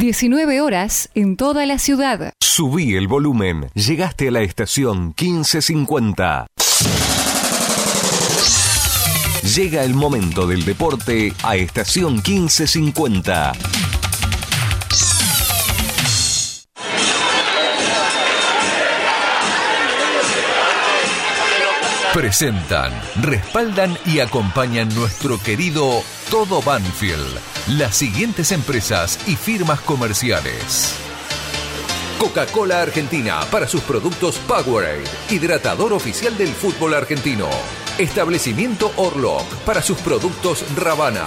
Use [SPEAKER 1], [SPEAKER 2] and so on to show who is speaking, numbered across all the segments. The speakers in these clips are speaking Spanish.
[SPEAKER 1] 19 horas en toda la ciudad.
[SPEAKER 2] Subí el volumen. Llegaste a la estación 1550. Llega el momento del deporte a estación 1550. Presentan, respaldan y acompañan nuestro querido Todo Banfield, las siguientes empresas y firmas comerciales. Coca-Cola Argentina para sus productos Powerade, hidratador oficial del fútbol argentino. Establecimiento Orlock para sus productos Ravana.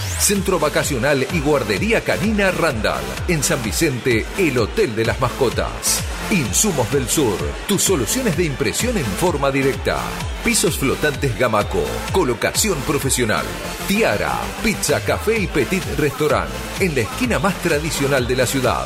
[SPEAKER 2] Centro Vacacional y Guardería Canina Randall. En San Vicente, el Hotel de las Mascotas. Insumos del Sur, tus soluciones de impresión en forma directa. Pisos flotantes Gamaco, colocación profesional. Tiara, pizza, café y petit restaurant. En la esquina más tradicional de la ciudad.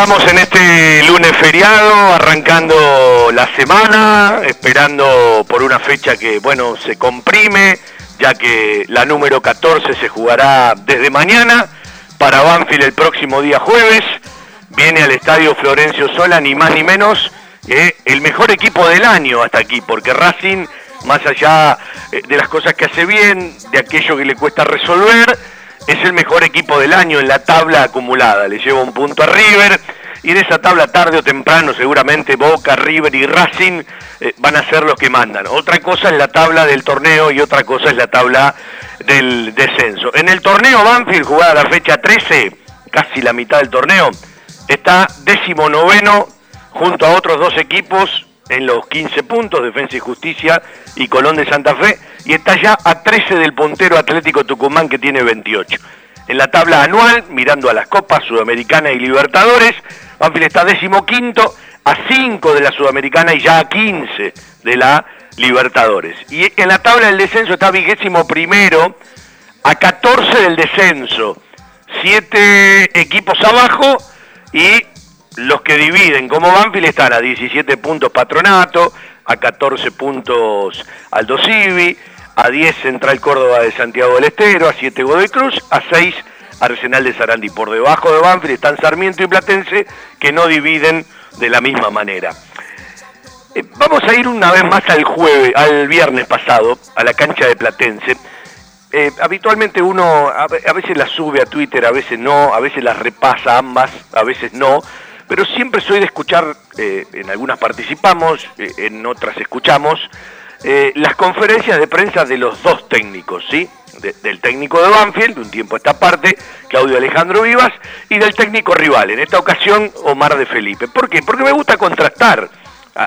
[SPEAKER 3] Estamos en este lunes feriado, arrancando la semana, esperando por una fecha que, bueno, se comprime, ya que la número 14 se jugará desde mañana para Banfield el próximo día jueves. Viene al estadio Florencio Sola, ni más ni menos, el mejor equipo del año hasta aquí, porque Racing, más allá eh, de las cosas que hace bien, de aquello que le cuesta resolver, es el mejor equipo del año en la tabla acumulada. Le lleva un punto a River y de esa tabla tarde o temprano seguramente Boca, River y Racing eh, van a ser los que mandan. Otra cosa es la tabla del torneo y otra cosa es la tabla del descenso. En el torneo Banfield, jugada la fecha 13, casi la mitad del torneo, está décimo noveno junto a otros dos equipos en los 15 puntos, Defensa y Justicia y Colón de Santa Fe, y está ya a 13 del puntero Atlético Tucumán que tiene 28. En la tabla anual, mirando a las Copas Sudamericana y Libertadores, Banfield está décimo quinto, a 5 de la Sudamericana y ya a 15 de la Libertadores. Y en la tabla del descenso está vigésimo primero, a 14 del descenso, siete equipos abajo y los que dividen como Banfield están a 17 puntos Patronato, a 14 puntos Aldo Civi, a 10 Central Córdoba de Santiago del Estero, a 7 Godoy Cruz, a 6 Arsenal de Sarandí. Por debajo de Banfield están Sarmiento y Platense que no dividen de la misma manera. Eh, vamos a ir una vez más al jueves, al viernes pasado, a la cancha de Platense. Eh, habitualmente uno a, veces las sube a Twitter, a veces no, a veces las repasa ambas, a veces no, pero siempre soy de escuchar, eh, en algunas participamos, en otras escuchamos, las conferencias de prensa de los dos técnicos, ¿sí? del técnico de Banfield, de un tiempo a esta parte, Claudio Alejandro Vivas, y del técnico rival, en esta ocasión Omar de Felipe. ¿Por qué? Porque me gusta contrastar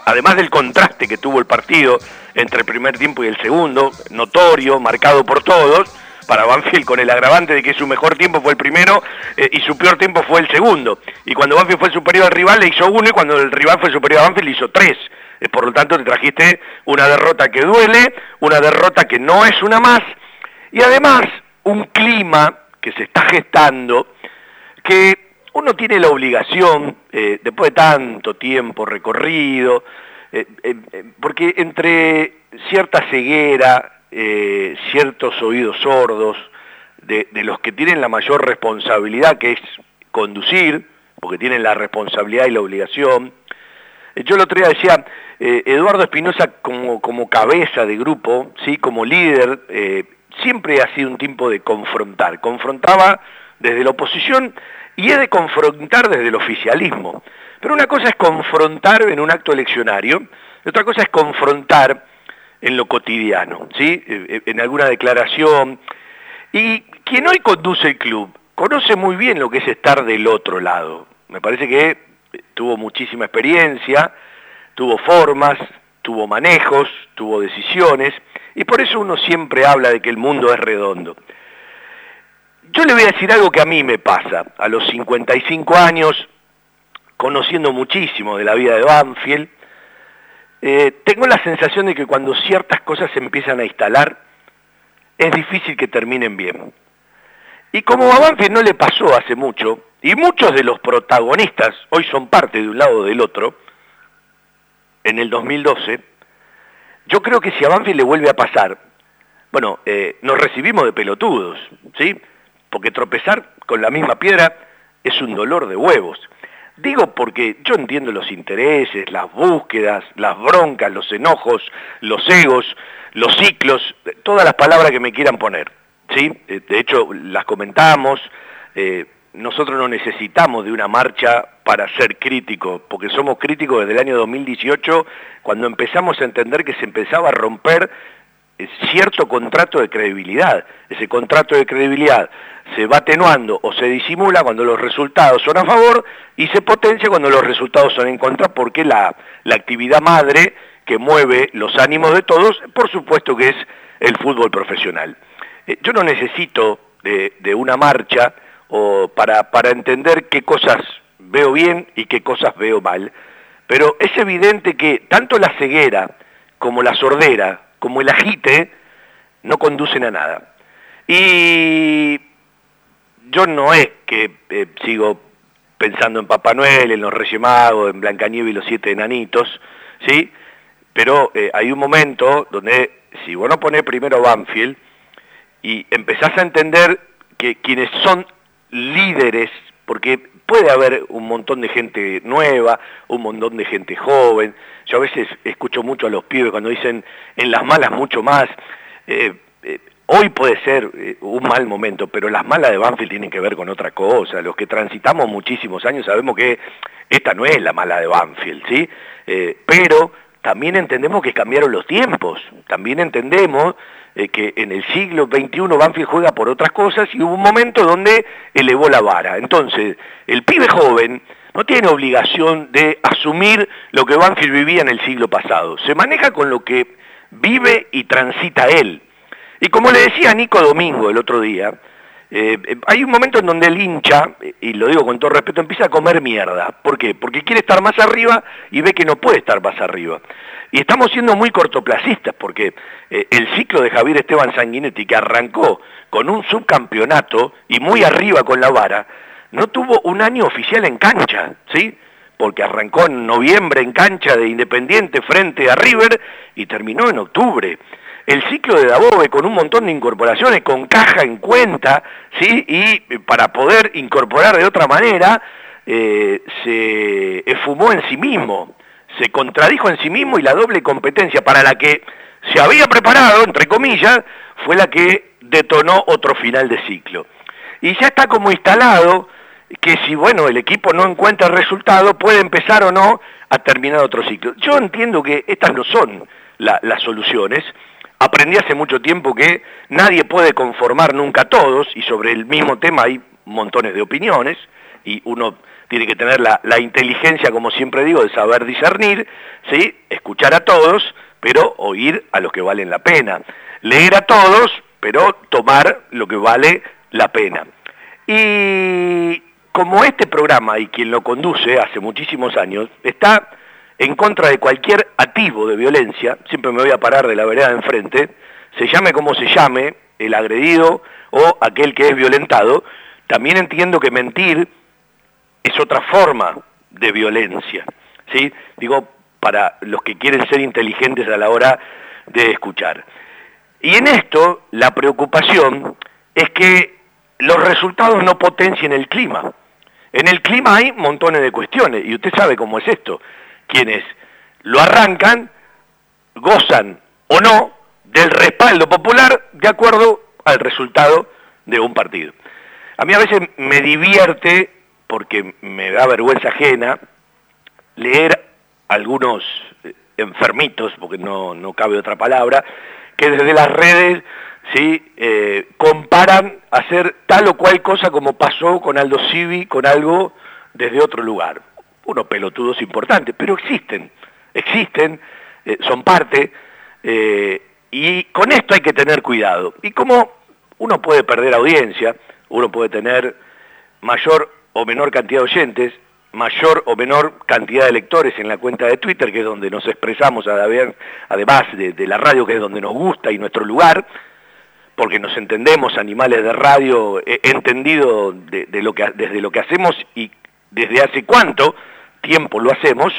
[SPEAKER 3] además del contraste que tuvo el partido entre el primer tiempo y el segundo, notorio, marcado por todos, para Banfield con el agravante de que su mejor tiempo fue el primero eh, y su peor tiempo fue el segundo. Y cuando Banfield fue superior al rival le hizo uno y cuando el rival fue superior a Banfield le hizo tres. Eh, por lo tanto te trajiste una derrota que duele, una derrota que no es una más y además un clima que se está gestando que uno tiene la obligación, eh, después de tanto tiempo recorrido, porque entre cierta ceguera, ciertos oídos sordos, de, los que tienen la mayor responsabilidad, que es conducir, porque tienen la responsabilidad y la obligación, yo el otro día decía, Eduardo Espinosa como, como, cabeza de grupo, ¿sí? como líder, siempre ha sido un tiempo de confrontar. Confrontaba desde la oposición y es de confrontar desde el oficialismo. Pero una cosa es confrontar en un acto eleccionario, y otra cosa es confrontar en lo cotidiano, ¿sí? Eh, eh, en alguna declaración. Y quien hoy conduce el club conoce muy bien lo que es estar del otro lado. Me parece que eh, tuvo muchísima experiencia, tuvo formas, tuvo manejos, tuvo decisiones, y por eso uno siempre habla de que el mundo es redondo. Yo le voy a decir algo que a mí me pasa. A los 55 años, conociendo muchísimo de la vida de Banfield, eh, tengo la sensación de que cuando ciertas cosas se empiezan a instalar, es difícil que terminen bien. Y como a Banfield no le pasó hace mucho, y muchos de los protagonistas hoy son parte de un lado o del otro, en el 2012, yo creo que si a Banfield le vuelve a pasar, bueno, eh, nos recibimos de pelotudos, ¿sí? porque tropezar con la misma piedra es un dolor de huevos. Digo porque yo entiendo los intereses, las búsquedas, las broncas, los enojos, los egos, los ciclos, todas las palabras que me quieran poner. ¿sí? Eh, de hecho, las comentamos. Eh, nosotros no necesitamos de una marcha para ser críticos, porque somos críticos desde el año 2018, cuando empezamos a entender que se empezaba a romper cierto contrato de credibilidad. Ese contrato de credibilidad se va atenuando o se disimula cuando los resultados son a favor y se potencia cuando los resultados son en contra porque la, actividad madre que mueve los ánimos de todos, por supuesto que es el fútbol profesional. Eh, yo no necesito de, una marcha o para, para entender qué cosas veo bien y qué cosas veo mal, pero es evidente que tanto la ceguera como la sordera, como el agite, no conducen a nada. Y yo no es que eh, sigo pensando en Papá Noel, en los Reyes Magos, en Blancanieves y los siete enanitos, ¿sí? Pero eh, hay un momento donde si vos no ponés primero Banfield y empezás a entender que quienes son líderes, porque puede haber un montón de gente nueva, un montón de gente joven, yo a veces escucho mucho a los pibes cuando dicen en las malas mucho más, eh, Hoy puede ser eh, un mal momento, pero las malas de Banfield tienen que ver con otra cosa. Los que transitamos muchísimos años sabemos que esta no es la mala de Banfield, ¿sí? Eh, pero también entendemos que cambiaron los tiempos. También entendemos eh, que en el siglo XXI Banfield juega por otras cosas y hubo un momento donde elevó la vara. Entonces, el pibe joven no tiene obligación de asumir lo que Banfield vivía en el siglo pasado. Se maneja con lo que vive y transita él. Y como le decía Nico Domingo el otro día, eh, eh, hay un momento en donde el hincha, y lo digo con todo respeto, empieza a comer mierda. ¿Por qué? Porque quiere estar más arriba y ve que no puede estar más arriba. Y estamos siendo muy cortoplacistas porque eh, el ciclo de Javier Esteban Sanguinetti, que arrancó con un subcampeonato y muy arriba con la vara, no tuvo un año oficial en cancha, ¿sí? Porque arrancó en noviembre en cancha de Independiente frente a River y terminó en octubre. El ciclo de Dabove con un montón de incorporaciones, con caja en cuenta, ¿sí? Y para poder incorporar de otra manera, eh, se esfumó en sí mismo, se contradijo en sí mismo y la doble competencia para la que se había preparado, entre comillas, fue la que detonó otro final de ciclo. Y ya está como instalado que si, bueno, el equipo no encuentra el resultado, puede empezar o no a terminar otro ciclo. Yo entiendo que estas no son las soluciones. Aprendí hace mucho tiempo que nadie puede conformar nunca a todos, y sobre el mismo tema hay montones de opiniones, y uno tiene que tener la, inteligencia, como siempre digo, de saber discernir, ¿sí? escuchar a todos, pero oír a los que valen la pena. Leer a todos, pero tomar lo que vale la pena. Y como este programa y quien lo conduce hace muchísimos años, está en contra de cualquier activo de violencia, siempre me voy a parar de la vereda de enfrente, se llame como se llame, el agredido o aquel que es violentado, también entiendo que mentir es otra forma de violencia, ¿sí? Digo, para los que quieren ser inteligentes a la hora de escuchar. Y en esto, la preocupación es que los resultados no potencien el clima. En el clima hay montones de cuestiones, y usted sabe cómo es esto. Quienes lo arrancan, gozan o no del respaldo popular de acuerdo al resultado de un partido. A mí a veces me divierte, porque me da vergüenza ajena, leer algunos eh, enfermitos, porque no, no cabe otra palabra, que desde las redes ¿sí? Eh, comparan hacer tal o cual cosa como pasó con Aldo Civi, con algo desde otro lugar. Unos pelotudos importantes, pero existen, existen, eh, son parte, eh, y con esto hay que tener cuidado. Y como uno puede perder audiencia, uno puede tener mayor o menor cantidad de oyentes, mayor o menor cantidad de lectores en la cuenta de Twitter, que es donde nos expresamos además de, la radio, que es donde nos gusta y nuestro lugar, porque nos entendemos animales de radio, he entendido de, lo que, desde lo que hacemos y desde hace cuánto tiempo lo hacemos,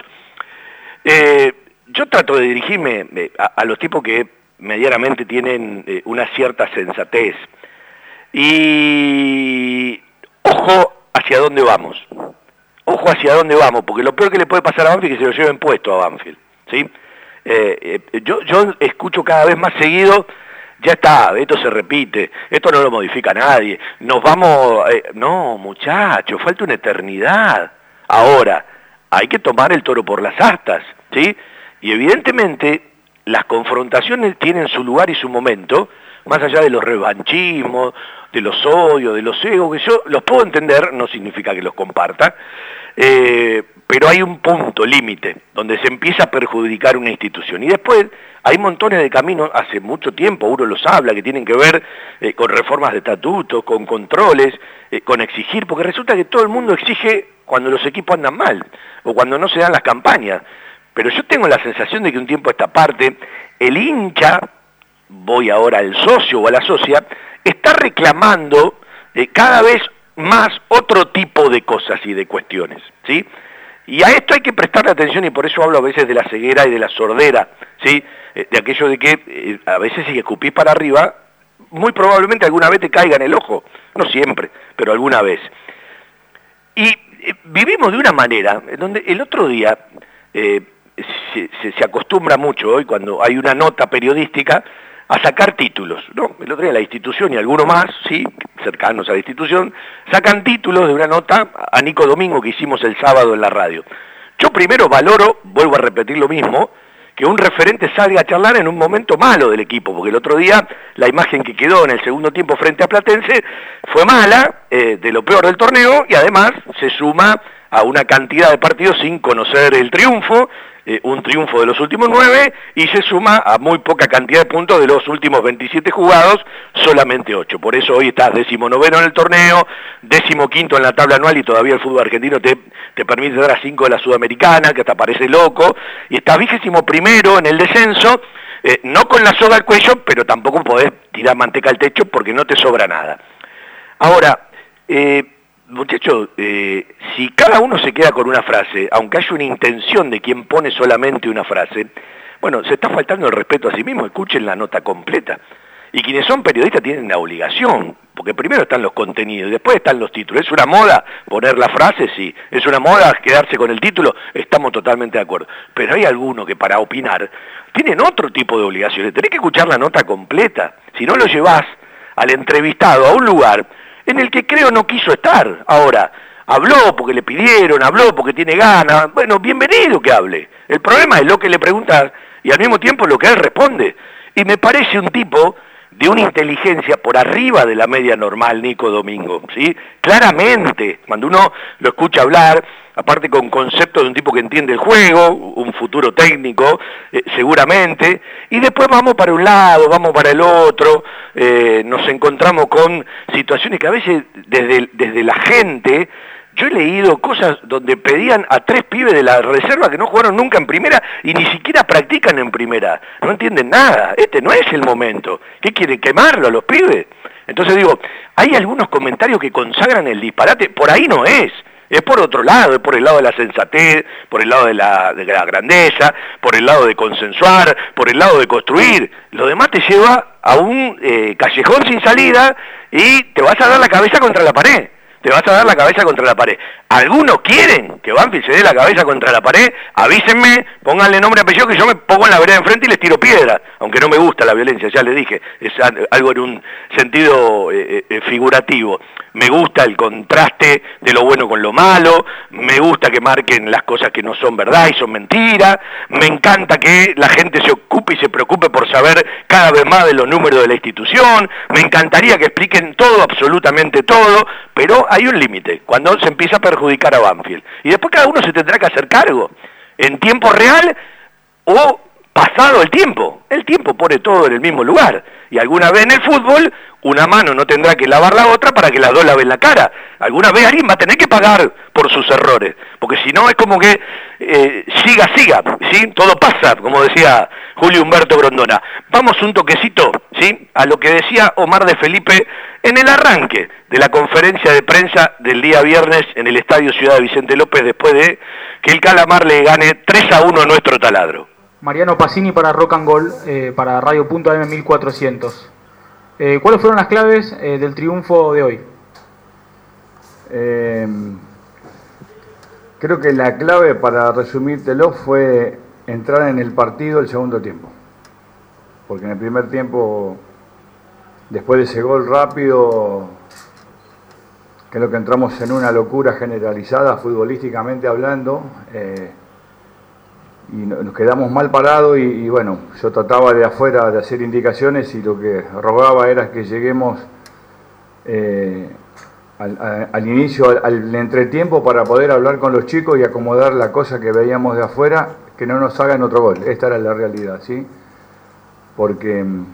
[SPEAKER 3] eh, yo trato de dirigirme eh, a, los tipos que medianamente tienen eh, una cierta sensatez. Y ojo hacia dónde vamos. Ojo hacia dónde vamos, porque lo peor que le puede pasar a Banfield es que se lo lleven puesto a Banfield. ¿sí? yo, yo escucho cada vez más seguido ya está, esto se repite, esto no lo modifica nadie, nos vamos, eh, no muchachos, falta una eternidad. Ahora, hay que tomar el toro por las astas, ¿sí? Y evidentemente las confrontaciones tienen su lugar y su momento, más allá de los revanchismos, de los odios, de los egos, que yo los puedo entender, no significa que los comparta, eh, pero hay un punto límite donde se empieza a perjudicar una institución. Y después hay montones de caminos, hace mucho tiempo uno los habla, que tienen que ver eh, con reformas de estatutos, con controles, eh, con exigir, porque resulta que todo el mundo exige cuando los equipos andan mal o cuando no se dan las campañas. Pero yo tengo la sensación de que un tiempo a esta parte, el hincha, voy ahora al socio o a la socia, está reclamando cada vez más otro tipo de cosas y de cuestiones. ¿sí? Y a esto hay que prestarle atención y por eso hablo a veces de la ceguera y de la sordera, ¿sí? Eh, de aquello de que eh, a veces si escupís para arriba, muy probablemente alguna vez te caiga en el ojo, no siempre, pero alguna vez. Y eh, vivimos de una manera donde el otro día se, se, acostumbra mucho hoy cuando hay una nota periodística a sacar títulos. ¿no? El otro día la institución y alguno más, sí, cercanos a la institución, sacan títulos de una nota a Nico Domingo que hicimos el sábado en la radio. Yo primero valoro, vuelvo a repetir lo mismo, que un referente salga a charlar en un momento malo del equipo, porque el otro día la imagen que quedó en el segundo tiempo frente a Platense fue mala, eh, de lo peor del torneo, y además se suma a una cantidad de partidos sin conocer el triunfo, eh, un triunfo de los últimos nueve y se suma a muy poca cantidad de puntos de los últimos 27 jugados, solamente ocho. Por eso hoy estás décimo noveno en el torneo, décimo quinto en la tabla anual y todavía el fútbol argentino te, te permite dar a cinco de la Sudamericana, que hasta parece loco, y estás vigésimo primero en el descenso, eh, no con la soga al cuello, pero tampoco podés tirar manteca al techo porque no te sobra nada. Ahora, eh, Muchachos, eh, si cada uno se queda con una frase, aunque haya una intención de quien pone solamente una frase, Bueno, se está faltando el respeto a sí mismo, escuchen la nota completa. Y quienes son periodistas tienen la obligación, porque primero están los contenidos después están los títulos. ¿Es una moda poner la frase? Sí. ¿Es una moda quedarse con el título? Estamos totalmente de acuerdo. Pero hay algunos que para opinar tienen otro tipo de obligaciones. Tenés que escuchar la nota completa. Si no lo llevas al entrevistado a un lugar en el que creo no quiso estar. Ahora, habló porque le pidieron, habló porque tiene ganas. Bueno, bienvenido que hable. El problema es lo que le preguntas y al mismo tiempo lo que él responde. Y me parece un tipo de una inteligencia por arriba de la media normal, Nico Domingo, ¿sí? Claramente, cuando uno lo escucha hablar, aparte con conceptos de un tipo que entiende el juego, un futuro técnico, eh, seguramente, y después vamos para un lado, vamos para el otro, eh, nos encontramos con situaciones que a veces desde, desde la gente yo he leído cosas donde pedían a tres pibes de la reserva que no jugaron nunca en primera y ni siquiera practican en primera. No entienden nada. Este no es el momento. ¿Qué quieren quemarlo a los pibes? Entonces digo, hay algunos comentarios que consagran el disparate. Por ahí no es. Es por otro lado, es por el lado de la sensatez, por el lado de la, grandeza, por el lado de consensuar, por el lado de construir. Lo demás te lleva a un eh, callejón sin salida y te vas a dar la cabeza contra la pared te vas a dar la cabeza contra la pared. Algunos quieren que Banfield se dé la cabeza contra la pared, avísenme, pónganle nombre y apellido que yo me pongo en la vereda enfrente y les tiro piedra, aunque no me gusta la violencia, ya les dije, es algo en un sentido eh, eh, eh, figurativo. Me gusta el contraste de lo bueno con lo malo, me gusta que marquen las cosas que no son verdad y son mentiras, me encanta que la gente se ocupe y se preocupe por saber cada vez más de los números de la institución, me encantaría que expliquen todo, absolutamente todo, pero hay un límite, cuando se empieza a perjudicar a Banfield. Y después cada uno se tendrá que hacer cargo, en tiempo real o pasado el tiempo. El tiempo pone todo en el mismo lugar. Y alguna vez en el fútbol, una mano no tendrá que lavar la otra para que las dos laven la cara. Alguna vez alguien va a tener que pagar por sus errores. Porque si no es como que eh, siga, siga, ¿sí? Todo pasa, como decía Julio Humberto Grondona. Vamos un toquecito, ¿sí? A lo que decía Omar de Felipe en el arranque de la conferencia de prensa del día viernes en el Estadio Ciudad de Vicente López después de que el Calamar le gane 3 a 1 a nuestro taladro.
[SPEAKER 4] Mariano Pacini para Rock and Gold, eh, para Radio Punto AM 1400. Eh, ¿Cuáles fueron las claves eh, del triunfo de hoy?
[SPEAKER 5] creo que la clave, para resumírtelo, fue entrar en el partido el segundo tiempo. Porque en el primer tiempo, después de ese gol rápido, creo que entramos en una locura generalizada, futbolísticamente hablando y nos quedamos mal parados y, bueno, yo trataba de afuera de hacer indicaciones y lo que rogaba era que lleguemos eh, al, inicio, al, entretiempo para poder hablar con los chicos y acomodar la cosa que veíamos de afuera, que no nos hagan otro gol. Esta era la realidad, ¿sí? Porque mm,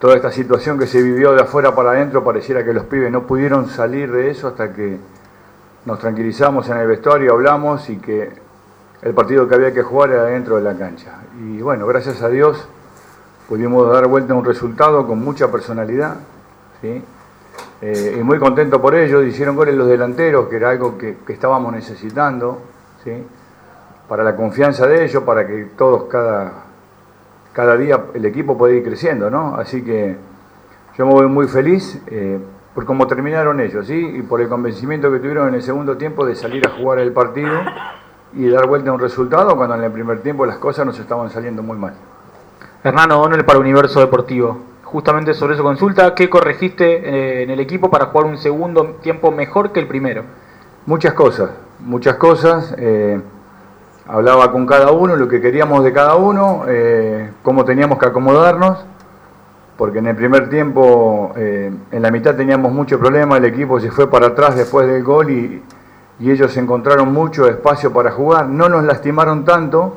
[SPEAKER 5] toda esta situación que se vivió de afuera para adentro pareciera que los pibes no pudieron salir de eso hasta que nos tranquilizamos en el vestuario, hablamos y que el partido que había que jugar era dentro de la cancha. Y bueno, gracias a Dios pudimos dar vuelta a un resultado con mucha personalidad. Eh, y muy contento por ello. Hicieron goles los delanteros, que era algo que, estábamos necesitando. Para la confianza de ellos, para que todos cada, cada día el equipo pueda ir creciendo. ¿no? Así que yo me voy muy feliz. Eh, por cómo terminaron ellos, ¿sí? y por el convencimiento que tuvieron en el segundo tiempo de salir a jugar el partido y dar vuelta a un resultado cuando en el primer tiempo las cosas nos estaban saliendo muy mal.
[SPEAKER 4] Hernán O'Donnell para Universo Deportivo. Justamente sobre eso consulta, ¿qué corregiste eh, en el equipo para jugar un segundo tiempo mejor que el primero?
[SPEAKER 5] Muchas cosas, muchas cosas. Eh, hablaba con cada uno, lo que queríamos de cada uno, eh, cómo teníamos que acomodarnos, porque en el primer tiempo, en la mitad teníamos mucho problema, el equipo se fue para atrás después del gol y, y ellos encontraron mucho espacio para jugar. No nos lastimaron tanto,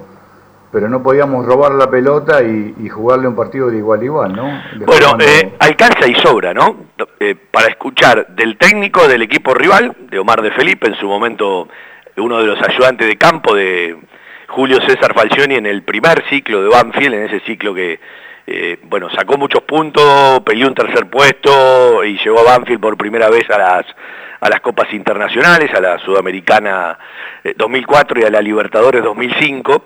[SPEAKER 5] pero no podíamos robar la pelota y, jugarle un partido de igual a igual, ¿no?
[SPEAKER 3] bueno, eh, alcanza y sobra, ¿no? Eh, para escuchar del técnico del equipo rival, de Omar de Felipe, en su momento uno de los ayudantes de campo de Julio César Falcioni en el primer ciclo de Banfield, en ese ciclo que, eh, bueno, sacó muchos puntos, peleó un tercer puesto y llegó a Banfield por primera vez a las a las copas internacionales, a la Sudamericana 2004 eh, y a la Libertadores 2005.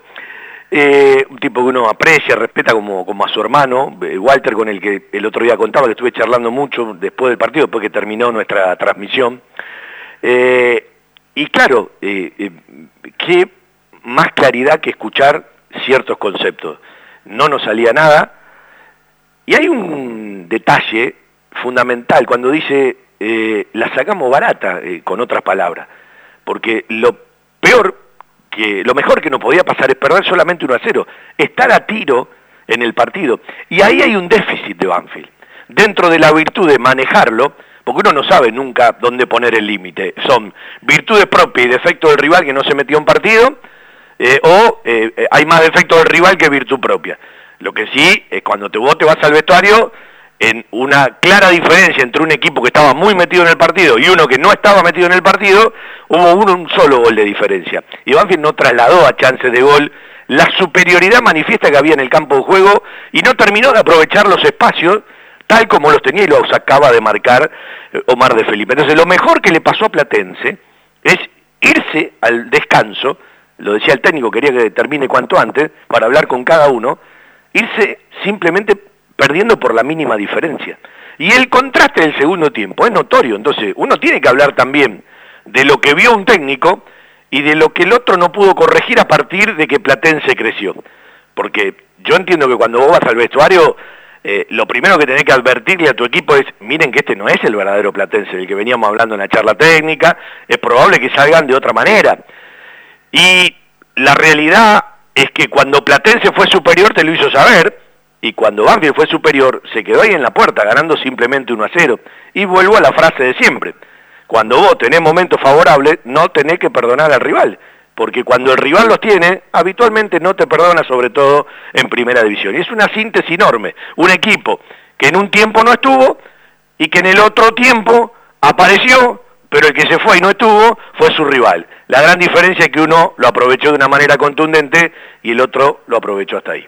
[SPEAKER 3] eh, un tipo que uno aprecia, respeta como, como a su hermano, Walter, con el que el otro día contaba, que estuve charlando mucho después del partido, después que terminó nuestra transmisión. Y claro, qué más claridad que escuchar ciertos conceptos. No nos salía nada. Y hay un detalle fundamental cuando dice, la sacamos barata, con otras palabras. Porque lo peor lo mejor que no podía pasar es perder solamente 1 a 0, estar a tiro en el partido. Y ahí hay un déficit de Banfield. Dentro de la virtud de manejarlo, porque uno no sabe nunca dónde poner el límite. Son virtudes propias y defectos del rival que no se metió en partido, eh, o eh, hay más defectos del rival que virtud propia. Lo que sí es cuando te, vos te vas al vestuario, en una clara diferencia entre un equipo que estaba muy metido en el partido y uno que no estaba metido en el partido, hubo un solo gol de diferencia. Y Banfield no trasladó a chances de gol la superioridad manifiesta que había en el campo de juego y no terminó de aprovechar los espacios tal como los tenía y los acaba de marcar eh, Omar de Felipe. Entonces lo mejor que le pasó a Platense es irse al descanso, lo decía el técnico, quería que termine cuanto antes, para hablar con cada uno, irse simplemente perdiendo por la mínima diferencia. Y el contraste del segundo tiempo es notorio, entonces uno tiene que hablar también de lo que vio un técnico y de lo que el otro no pudo corregir a partir de que Platense creció. Porque yo entiendo que cuando vos vas al vestuario, eh, lo primero que tenés que advertirle a tu equipo es, miren que este no es el verdadero Platense, del que veníamos hablando en la charla técnica, es probable que salgan de otra manera. Y la realidad es que cuando Platense fue superior te lo hizo saber, y cuando Banfield fue superior, se quedó ahí en la puerta, ganando simplemente 1 a 0. Y vuelvo a la frase de siempre. Cuando vos tenés momentos favorables, no tenés que perdonar al rival. Porque cuando el rival los tiene, habitualmente no te perdona, sobre todo en primera división. Y es una síntesis enorme. Un equipo que en un tiempo no estuvo y que en el otro tiempo apareció, pero el que se fue y no estuvo fue su rival. La gran diferencia es que uno lo aprovechó de una manera contundente y el otro lo aprovechó hasta ahí.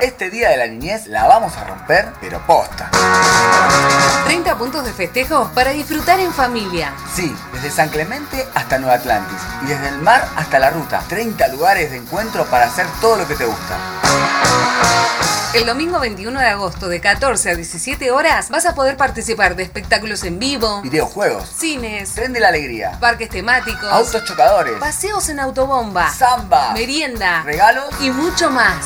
[SPEAKER 6] Este día de la niñez la vamos a romper, pero posta.
[SPEAKER 7] 30 puntos de festejos para disfrutar en familia.
[SPEAKER 6] Sí, desde San Clemente hasta Nueva Atlantis y desde el mar hasta la ruta. 30 lugares de encuentro para hacer todo lo que te gusta.
[SPEAKER 7] El domingo 21 de agosto de 14 a 17 horas vas a poder participar de espectáculos en vivo,
[SPEAKER 6] videojuegos,
[SPEAKER 7] cines,
[SPEAKER 6] tren de la alegría,
[SPEAKER 7] parques temáticos,
[SPEAKER 6] autos chocadores,
[SPEAKER 7] paseos en autobomba,
[SPEAKER 6] samba,
[SPEAKER 7] merienda,
[SPEAKER 6] regalos
[SPEAKER 7] y mucho más.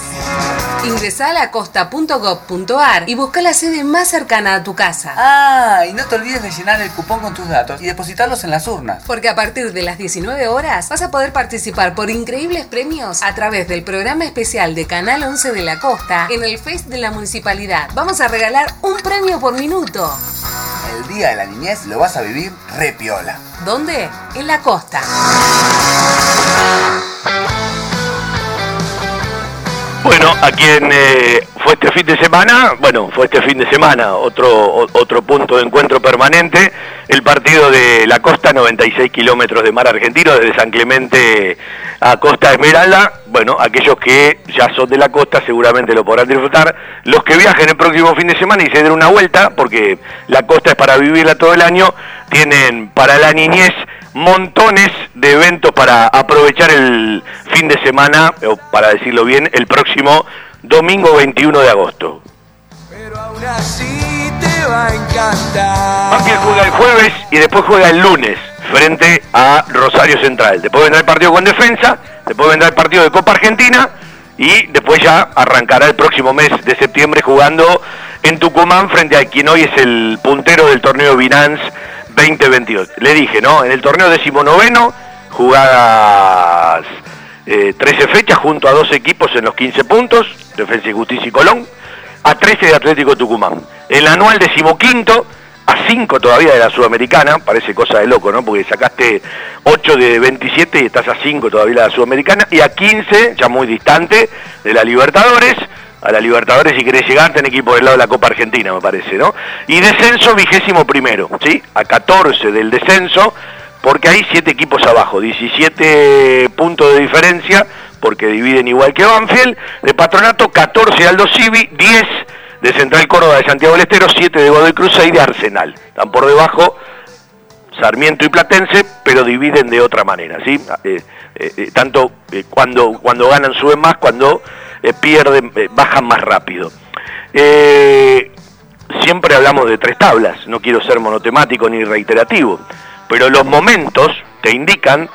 [SPEAKER 7] Ingresa a lacosta.gov.ar y busca la sede más cercana a tu casa.
[SPEAKER 6] Ah, y no te olvides de llenar el cupón con tus datos y depositarlos en las urnas.
[SPEAKER 7] Porque a partir de las 19 horas vas a poder participar por increíbles premios a través del programa especial de Canal 11 de la Costa en el Face de la Municipalidad. Vamos a regalar un premio por minuto.
[SPEAKER 6] El Día de la Niñez lo vas a vivir repiola.
[SPEAKER 7] ¿Dónde? En la costa.
[SPEAKER 3] Bueno, a quien eh, fue este fin de semana, bueno, fue este fin de semana, otro, otro punto de encuentro permanente, el partido de la costa, 96 kilómetros de mar argentino, desde San Clemente a Costa Esmeralda. Bueno, aquellos que ya son de la costa seguramente lo podrán disfrutar. Los que viajen el próximo fin de semana y se den una vuelta, porque la costa es para vivirla todo el año, tienen para la niñez montones de eventos para aprovechar el fin de semana, o para decirlo bien, el próximo domingo 21 de agosto. Pero aún así te juega el jueves y después juega el lunes frente a Rosario Central. Después vendrá el partido con defensa, después vendrá el partido de Copa Argentina y después ya arrancará el próximo mes de septiembre jugando en Tucumán frente a quien hoy es el puntero del torneo Binance 2022. Le dije, ¿no? En el torneo decimonoveno, jugadas 13 eh, fechas junto a dos equipos en los 15 puntos, Defensa y Justicia y Colón, a 13 de Atlético Tucumán. El anual decimoquinto, a 5 todavía de la Sudamericana, parece cosa de loco, ¿no? Porque sacaste 8 de 27 y estás a 5 todavía de la Sudamericana, y a 15, ya muy distante, de la Libertadores, a la Libertadores y querés llegar, tenés que ir lado de la Copa Argentina, me parece, ¿no? Y descenso vigésimo primero, ¿sí? A 14 del descenso, porque hay 7 equipos abajo, 17 puntos de diferencia, porque dividen igual que Banfield, de Patronato 14 Aldo Civi, 10 de Central Córdoba de Santiago del Estero, 7 de Godoy Cruz, 6 de Arsenal. Están por debajo Sarmiento y Platense, pero dividen de otra manera, ¿sí? Eh, eh, eh, tanto cuando, cuando ganan suben más, cuando pierden bajan más rápido. siempre hablamos de tres tablas, no quiero ser monotemático ni reiterativo, pero los momentos te indican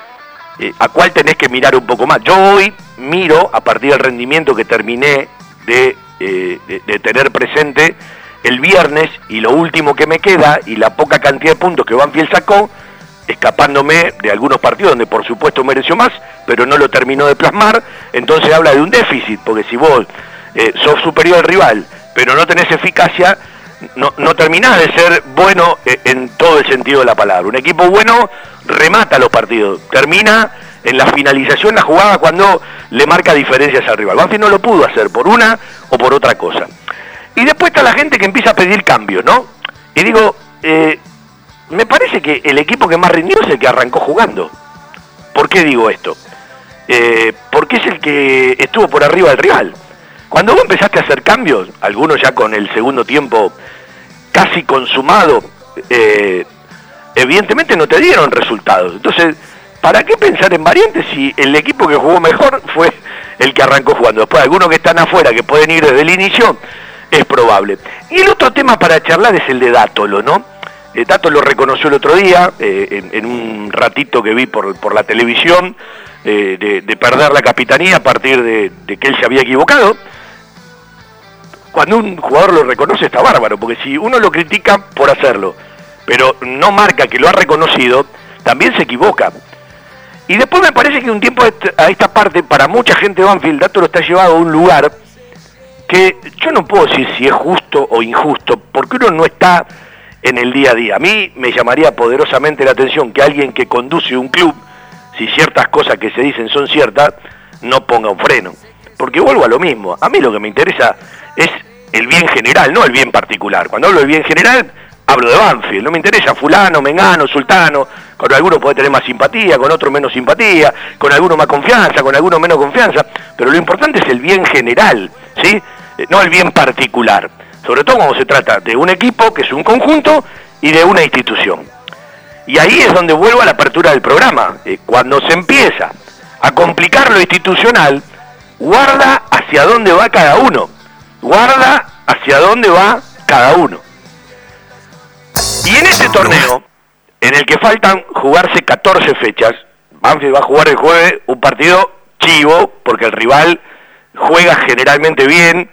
[SPEAKER 3] a cuál tenés que mirar un poco más. Yo hoy miro, a partir del rendimiento que terminé de, de tener presente, el viernes y lo último que me queda y la poca cantidad de puntos que Banfield sacó, escapándome de algunos partidos donde por supuesto mereció más, pero no lo terminó de plasmar, entonces habla de un déficit, porque si vos eh, sos superior al rival, pero no tenés eficacia, no, no terminás de ser bueno eh, en todo el sentido de la palabra. Un equipo bueno remata los partidos, termina en la finalización la jugada cuando le marca diferencias al rival. Banfield no lo pudo hacer por una o por otra cosa. Y después está la gente que empieza a pedir cambios, ¿no? Y digo, eh, me parece que el equipo que más rindió es el que arrancó jugando. ¿Por qué digo esto? Eh, porque es el que estuvo por arriba del rival. Cuando vos empezaste a hacer cambios, algunos ya con el segundo tiempo casi consumado, eh, evidentemente no te dieron resultados. Entonces, ¿para qué pensar en variantes si el equipo que jugó mejor fue el que arrancó jugando? Después, algunos que están afuera, que pueden ir desde el inicio, es probable. Y el otro tema para charlar es el de Dátolo, ¿no? Eh, reconoció el otro día, eh, en, un ratito que vi por, la televisión, eh, de, perder la capitanía a partir de, que él se había equivocado. Cuando un jugador lo reconoce está bárbaro, porque si uno lo critica por hacerlo, pero no marca que lo ha reconocido, también se equivoca. Y después me parece que un tiempo a esta parte, para mucha gente de Banfield, Dátolo está llevado a un lugar que yo no puedo decir si es justo o injusto, porque uno no está en el día a día. A mí me llamaría poderosamente la atención que alguien que conduce un club, si ciertas cosas que se dicen son ciertas, no ponga un freno. Porque vuelvo a lo mismo, a mí lo que me interesa es el bien general, no el bien particular. Cuando hablo del bien general, hablo de Banfield, no me interesa fulano, mengano, sultano, con algunos puede tener más simpatía, con otros menos simpatía, con algunos más confianza, con algunos menos confianza, pero lo importante es el bien general, ¿sí? Eh, no el bien particular, sobre todo cuando se trata de un equipo que es un conjunto y de una institución. Y ahí es donde vuelvo a la apertura del programa. Eh, cuando se empieza a complicar lo institucional, guarda hacia dónde va cada uno. Guarda hacia dónde va cada uno. Y en este torneo, en el que faltan jugarse 14 fechas, Banfield va a jugar el jueves un partido chivo, porque el rival juega generalmente bien,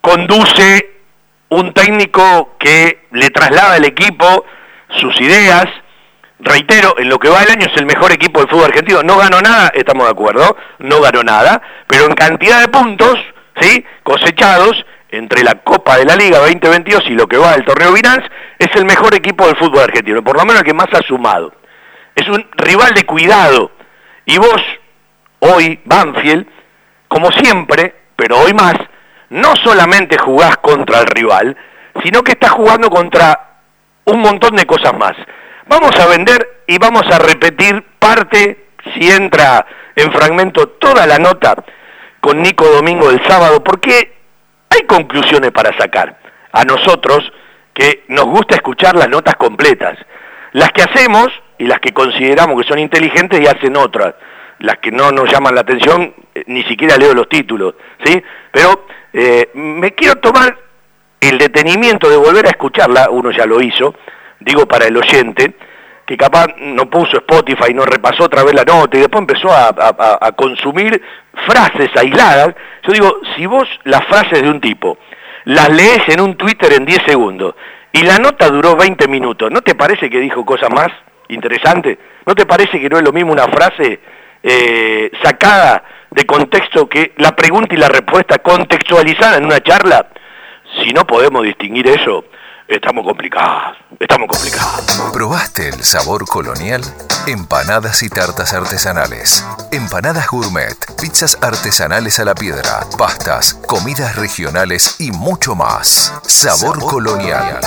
[SPEAKER 3] conduce un técnico que le traslada al equipo sus ideas. Reitero, en lo que va el año es el mejor equipo del fútbol argentino. No ganó nada, estamos de acuerdo, no ganó nada, pero en cantidad de puntos, ¿sí? Cosechados entre la Copa de la Liga 2022 y lo que va del torneo Binance, es el mejor equipo del fútbol argentino, por lo menos el que más ha sumado. Es un rival de cuidado. Y vos, hoy, Banfield, como siempre, pero hoy más, no solamente jugás contra el rival, sino que estás jugando contra un montón de cosas más. Vamos a vender y vamos a repetir parte, si entra en fragmento toda la nota con Nico Domingo del sábado, porque hay conclusiones para sacar. A nosotros, que nos gusta escuchar las notas completas. Las que hacemos y las que consideramos que son inteligentes y hacen otras. Las que no nos llaman la atención, eh, ni siquiera leo los títulos, ¿sí? Pero eh, me quiero tomar el detenimiento de volver a escucharla, uno ya lo hizo, digo para el oyente, que capaz no puso Spotify, no repasó otra vez la nota y después empezó a, consumir frases aisladas. Yo digo, si vos las frases de un tipo las lees en un Twitter en 10 segundos y la nota duró 20 minutos, ¿no te parece que dijo cosas más interesantes? ¿No te parece que no es lo mismo una frase eh, sacada de contexto que la pregunta y la respuesta contextualizada en una charla, si no podemos distinguir eso, estamos complicados, estamos complicados.
[SPEAKER 2] ¿Probaste el sabor colonial? Empanadas y tartas artesanales. Empanadas gourmet, pizzas artesanales a la piedra, pastas, comidas regionales y mucho más. Sabor, colonial.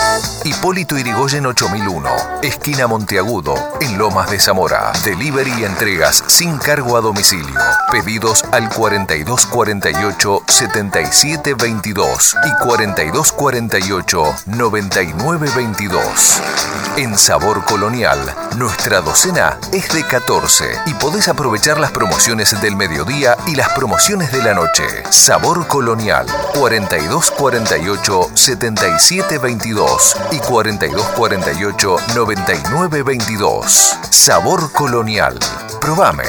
[SPEAKER 2] Hipólito Irigoyen 8001, esquina Monteagudo, en Lomas de Zamora. Delivery y entregas sin cargo a domicilio. Pedidos al 4248 7722 y 4248 9922. En Sabor Colonial, nuestra docena es de 14 y podés aprovechar las promociones del mediodía y las promociones de la noche. Sabor Colonial 4248 7722 y 4248 9922. Sabor Colonial. Probame.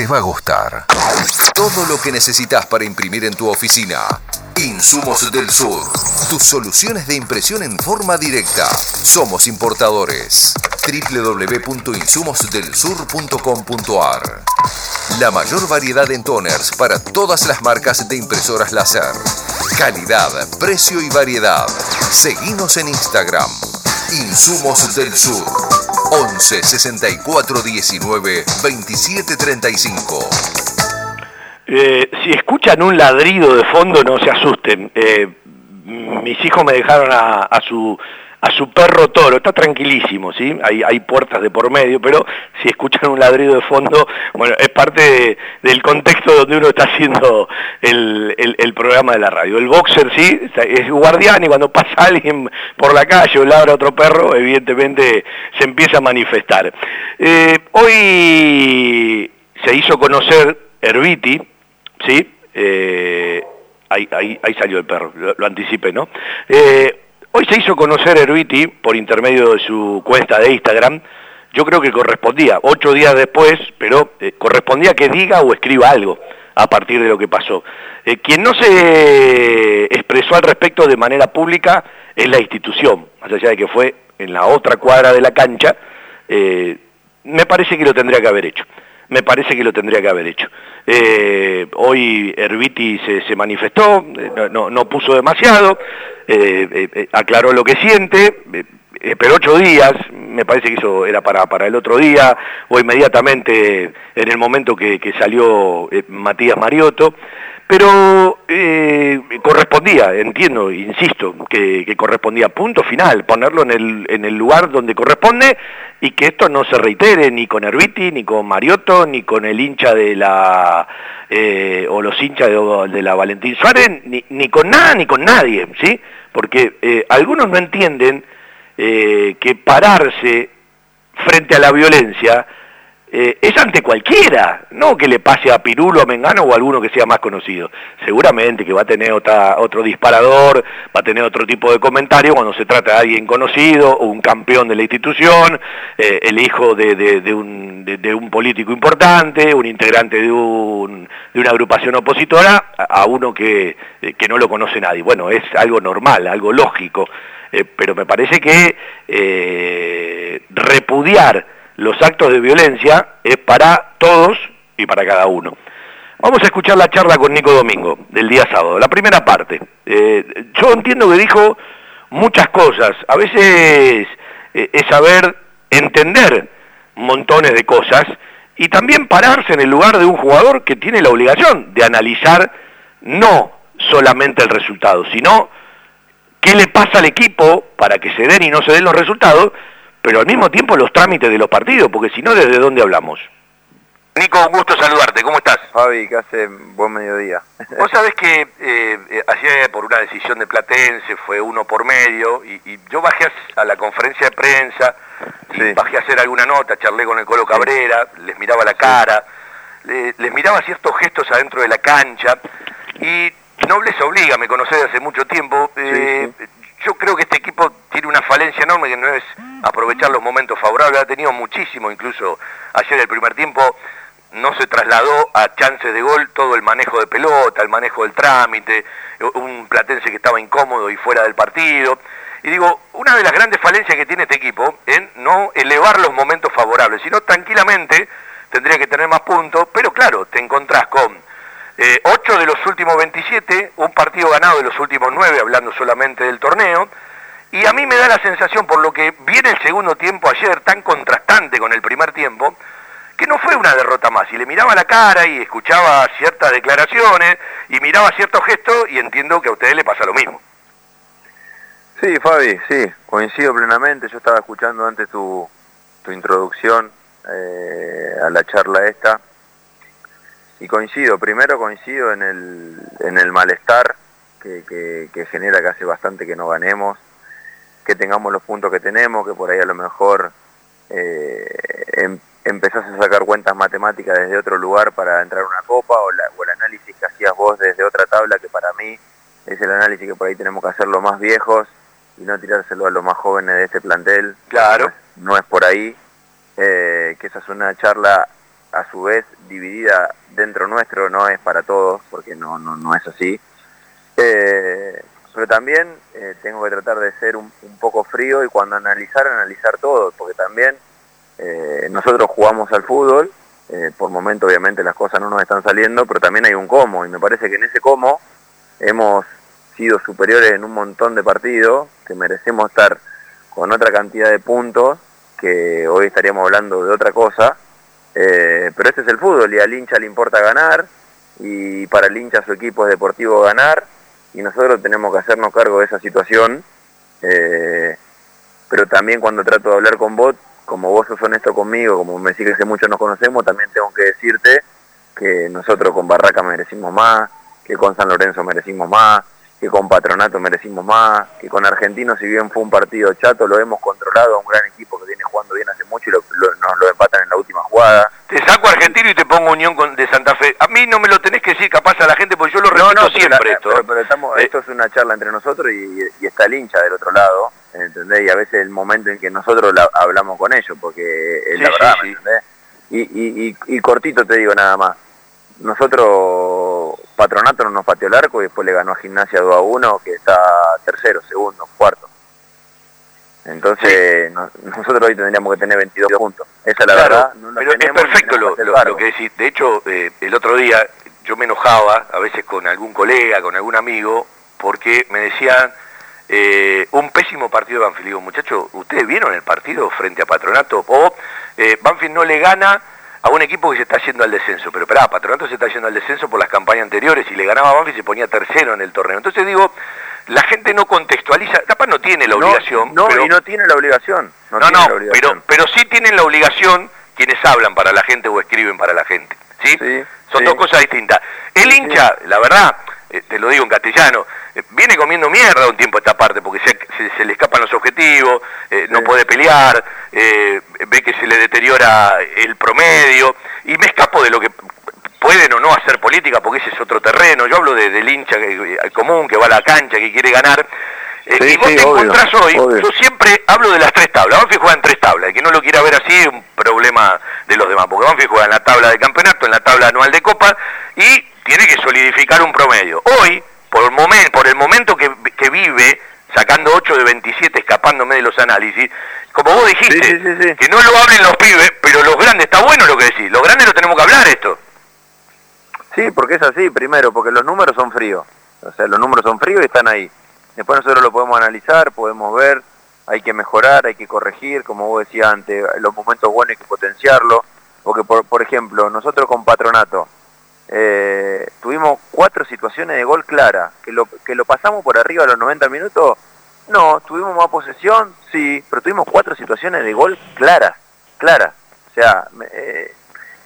[SPEAKER 2] Te va a gustar. Todo lo que necesitas para imprimir en tu oficina. Insumos del Sur. Tus soluciones de impresión en forma directa. Somos importadores. www.insumosdelsur.com.ar La mayor variedad en toners para todas las marcas de impresoras láser. Calidad, precio y variedad. Seguimos en Instagram. Insumos del Sur. 11 64 19 27 35.
[SPEAKER 3] Eh, si escuchan un ladrido de fondo, no se asusten. Eh, mis hijos me dejaron a, a, su a su perro toro, está tranquilísimo, ¿sí? Hay, hay puertas de por medio, pero si escuchan un ladrido de fondo, bueno, es parte de, del contexto donde uno está haciendo el, el, el, programa de la radio. El boxer, sí, es guardián y cuando pasa alguien por la calle o ladra otro perro, evidentemente se empieza a manifestar. Eh, hoy se hizo conocer Herbiti, ¿sí? Eh, ahí, ahí, ahí, salió el perro, lo, lo anticipé, ¿no? Eh, hoy se hizo conocer Herbiti por intermedio de su cuenta de Instagram, yo creo que correspondía, ocho días después, pero eh, correspondía que diga o escriba algo a partir de lo que pasó. Eh, quien no se expresó al respecto de manera pública es la institución, más allá de que fue en la otra cuadra de la cancha, eh, me parece que lo tendría que haber hecho me parece que lo tendría que haber hecho. Eh, hoy Herbiti se, se manifestó, no, no, puso demasiado, eh, eh, aclaró lo que siente, pero ocho días, me parece que eso era para, para el otro día, o inmediatamente en el momento que, que salió Matías Mariotto, pero eh, correspondía, entiendo, insisto, que, que, correspondía punto final, ponerlo en el, en el lugar donde corresponde y que esto no se reitere ni con Herbiti, ni con Mariotto, ni con el hincha de la, eh, o los hinchas de, la Valentín Suárez, ni, ni con nada, ni con nadie, ¿sí? Porque eh, algunos no entienden que pararse frente a la violencia eh, es ante cualquiera, no que le pase a Pirulo, a Mengano o a alguno que sea más conocido. Seguramente que va a tener otro disparador, va a tener otro tipo de comentario cuando se trata de alguien conocido o un campeón de la institución, eh, el hijo de, un, político importante, un integrante de, un, una agrupación opositora, a, uno que, eh, que, no lo conoce nadie. Bueno, es algo normal, algo lógico, pero me parece que repudiar los actos de violencia es para todos y para cada uno. Vamos a escuchar la charla con Nico Domingo del día sábado, la primera parte. Eh, yo entiendo que dijo muchas cosas, a veces eh, es saber entender montones de cosas y también pararse en el lugar de un jugador que tiene la obligación de analizar no solamente el resultado, sino qué le pasa al equipo para que se den y no se den los resultados, pero al mismo tiempo los trámites de los partidos, porque si no, ¿desde dónde hablamos? Nico, un gusto saludarte, ¿cómo estás?
[SPEAKER 8] Fabi, que hace buen mediodía.
[SPEAKER 3] Vos sabés que eh, ayer por una decisión de Platense fue uno por medio y, y yo bajé a, la conferencia de prensa, sí. bajé a hacer alguna nota, charlé con el Colo Cabrera, sí. les miraba la cara, sí. le, les miraba ciertos gestos adentro de la cancha y no les obliga, me conocés hace mucho tiempo, eh, yo creo que este equipo tiene una falencia enorme que no es aprovechar los momentos favorables, ha tenido muchísimo, incluso ayer el primer tiempo no se trasladó a chances de gol todo el manejo de pelota, el manejo del trámite, un platense que estaba incómodo y fuera del partido. Y digo, una de las grandes falencias que tiene este equipo es no elevar los momentos favorables, sino tranquilamente tendría que tener más puntos, pero claro, te encontrás con eh, 8 de los últimos 27, un partido ganado de los últimos 9, hablando solamente del torneo, Y a mí me da la sensación, por lo que viene el segundo tiempo ayer, tan contrastante con el primer tiempo, que no fue una derrota más. Y le miraba la cara y escuchaba ciertas declaraciones y miraba ciertos gestos y entiendo que a ustedes le pasa lo mismo.
[SPEAKER 8] Sí, Fabi, sí, coincido plenamente. Yo estaba escuchando antes tu, tu introducción eh, a la charla esta y coincido, primero coincido en el, en el malestar que, que, genera que hace bastante que no ganemos, que tengamos los puntos que tenemos, que por ahí a lo mejor eh, em, empezás a sacar cuentas matemáticas desde otro lugar para entrar a una copa o, o el análisis que hacías vos desde otra tabla que para mí es el análisis que por ahí tenemos que hacer los más viejos y no tirárselo a los más jóvenes de este plantel.
[SPEAKER 3] Claro.
[SPEAKER 8] No es, por ahí. Eh, que esa es una charla a su vez dividida dentro nuestro, no es para todos, porque no, no, no es así. Eh, pero también eh, tengo que tratar de ser un, poco frío y cuando analizar, analizar todo, porque también nosotros jugamos al fútbol, por momento obviamente las cosas no nos están saliendo, pero también hay un cómo, y me parece que en ese cómo hemos sido superiores en un montón de partidos, que merecemos estar con otra cantidad de puntos, que hoy estaríamos hablando de otra cosa, eh, pero este es el fútbol y al hincha le importa ganar, y para el hincha su equipo es deportivo ganar, y nosotros tenemos que hacernos cargo de esa situación, eh, pero también cuando trato de hablar con vos, como vos sos honesto conmigo, como me decís que hace mucho nos conocemos, también tengo que decirte que nosotros con Barraca merecimos más, que con San Lorenzo merecimos más, que con Patronato merecimos más, que con Argentino si bien fue un partido chato, lo hemos controlado, un gran equipo que viene jugando bien hace mucho y nos lo empatan en la última jugada.
[SPEAKER 3] Te saco Argentino y te pongo Unión con, de Santa Fe. A mí no me lo tenés que decir capaz a la gente porque yo lo repito siempre esto.
[SPEAKER 8] Pero, estamos, eh, esto es una charla entre nosotros y, está el hincha del otro lado, ¿entendés? Y a veces el momento en que nosotros hablamos con ellos, porque es la verdad, Y, y, y cortito te digo nada más, nosotros Patronato no nos pateó el arco y después le ganó a Gimnasia 2 a 1, que está tercero, segundo, cuarto. Entonces, nosotros hoy tendríamos que tener 22 puntos. Esa es la verdad.
[SPEAKER 3] pero es perfecto lo, que decís. De hecho, eh, el otro día yo me enojaba, a veces con algún colega, con algún amigo, porque me decían eh, un pésimo partido de Banfield. Digo, muchachos, ¿ustedes vieron el partido frente a Patronato? O eh, Banfield no le gana a un equipo que se está yendo al descenso. Pero esperá, Patronato se está yendo al descenso por las campañas anteriores y le ganaba a Banfield y se ponía tercero en el torneo. Entonces digo, la gente no contextualiza, capaz no tiene la obligación.
[SPEAKER 8] No, y no tiene la obligación.
[SPEAKER 3] No, no, pero, pero sí tienen la obligación quienes hablan para la gente o escriben para la gente. ¿sí? Son dos cosas distintas. El hincha, la verdad, eh, te lo digo en castellano, viene comiendo mierda un tiempo esta parte porque se, le escapan los objetivos, eh, no puede pelear, ve que se le deteriora el promedio y me escapo de lo que pueden o no hacer política porque ese es otro terreno. Yo hablo de, del hincha común que va a la cancha, que quiere ganar. y vos te encontrás hoy, yo siempre hablo de las tres tablas. Banfield juega en tres tablas. El que no lo quiera ver así es un problema de los demás. Porque Banfield juega en la tabla de campeonato, en la tabla anual de Copa y tiene que solidificar un promedio. Hoy, por el, momento, por el momento que, vive, sacando 8 de 27, escapándome de los análisis, como vos dijiste, que no lo hablen los pibes, pero los grandes, está bueno lo que decís, los grandes lo tenemos que hablar esto.
[SPEAKER 8] Sí, porque es así, primero, porque los números son fríos, o sea, los números son fríos y están ahí. Después nosotros lo podemos analizar, podemos ver, hay que mejorar, hay que corregir, como vos decías antes, los momentos buenos hay que potenciarlo, porque por, por ejemplo, nosotros con Patronato, eh, tuvimos cuatro situaciones de gol clara, que lo, que lo pasamos por arriba a los 90 minutos, no, tuvimos más posesión, sí, pero tuvimos cuatro situaciones de gol claras, claras, o sea, eh,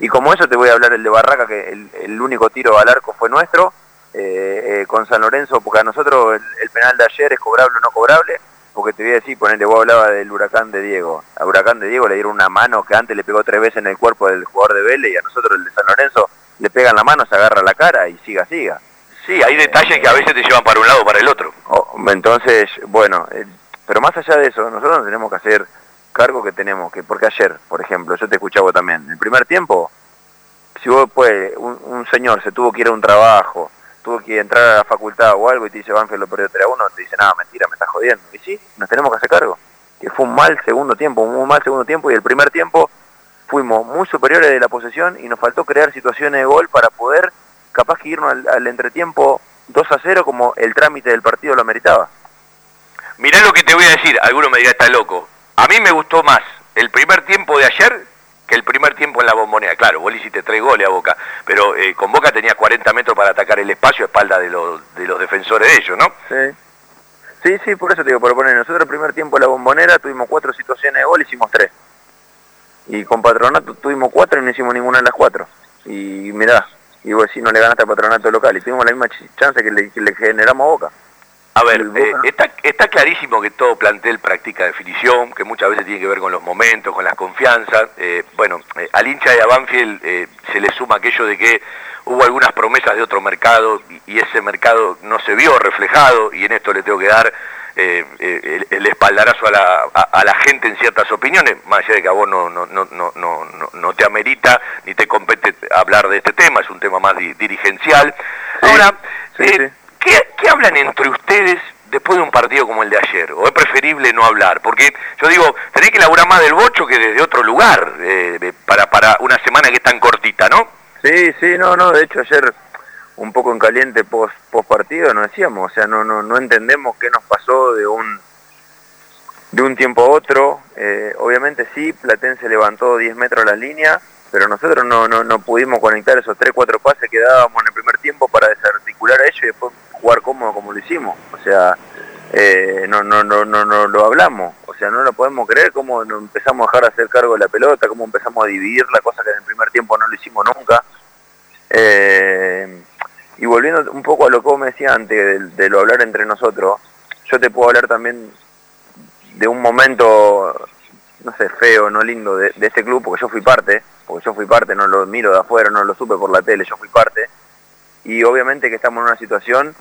[SPEAKER 8] y como eso te voy a hablar el de Barraca, que el, único tiro al arco fue nuestro, eh, con San Lorenzo, porque a nosotros el, penal de ayer es cobrable o no cobrable, porque te voy a decir, ponele, vos hablaba del huracán de Diego, a huracán de Diego le dieron una mano que antes le pegó tres veces en el cuerpo del jugador de Vélez y a nosotros el de San Lorenzo le pegan la mano, se agarra la cara y siga, siga.
[SPEAKER 3] Sí, hay detalles que a veces te llevan para un lado o para el otro.
[SPEAKER 8] Oh, entonces, bueno, eh, pero más allá de eso, nosotros nos tenemos que hacer cargo que tenemos, que porque ayer, por ejemplo, yo te escuchaba también, en el primer tiempo, si vos pues, un, señor se tuvo que ir a un trabajo, tuvo que entrar a la facultad o algo y te dice Banfield lo perdió 3 a 1, te dice, nada, mentira, me estás jodiendo. Y sí, nos tenemos que hacer cargo. Que fue un mal segundo tiempo, un mal segundo tiempo y el primer tiempo fuimos muy superiores de la posesión y nos faltó crear situaciones de gol para poder capaz que irnos al, entretiempo 2 a 0 como el trámite del partido lo ameritaba.
[SPEAKER 3] Mirá lo que te voy a decir, alguno me dirá está loco. A mí me gustó más el primer tiempo de ayer que el primer tiempo en la bombonera. Claro, vos le hiciste tres goles a Boca, pero eh, con Boca tenía 40 metros para atacar el espacio a espalda de los, de los defensores de ellos, ¿no?
[SPEAKER 8] Sí. Sí, sí, por eso te digo, por poner, nosotros el primer tiempo en la bombonera tuvimos cuatro situaciones de gol, hicimos tres. Y con Patronato tuvimos cuatro y no hicimos ninguna de las cuatro. Y mirá, y vos si no le ganaste a Patronato local y tuvimos la misma chance que le, que le generamos a Boca.
[SPEAKER 3] A ver, eh, está, está clarísimo que todo plantel practica definición, que muchas veces tiene que ver con los momentos, con las confianzas. Eh, bueno, eh, al hincha de Banfield se le suma aquello de que hubo algunas promesas de otro mercado y, ese mercado no se vio reflejado y en esto le tengo que dar el, el, espaldarazo a la, a, la, gente en ciertas opiniones, más allá de que a vos no, no, no, no, no, no te amerita ni te compete hablar de este tema, es un tema más dirigencial. Ahora, ¿Qué, hablan entre ustedes después de un partido como el de ayer? ¿O es preferible no hablar? Porque yo digo, tenéis que laburar más del bocho que desde otro lugar eh, para, para una semana que es tan cortita, ¿no?
[SPEAKER 8] Sí, sí, no, no, de hecho ayer un poco en caliente post, post partido nos decíamos, o sea, no, no, no entendemos qué nos pasó de un de un tiempo a otro, eh, obviamente sí, Platense levantó 10 metros la línea, pero nosotros no, no, no pudimos conectar esos 3, 4 pases que dábamos en el primer tiempo para desarticular a ellos y después jugar cómodo como lo hicimos. O sea, eh, no, no, no, no, no lo hablamos. O sea, no lo podemos creer cómo empezamos a dejar de hacer cargo de la pelota, cómo empezamos a dividir la cosa que en el primer tiempo no lo hicimos nunca. Eh, y volviendo un poco a lo que vos me decías antes de, lo hablar entre nosotros, yo te puedo hablar también de un momento, no sé, feo, no lindo de, de este club, porque yo fui parte, porque yo fui parte, no lo miro de afuera, no lo supe por la tele, yo fui parte. Y obviamente que estamos en una situación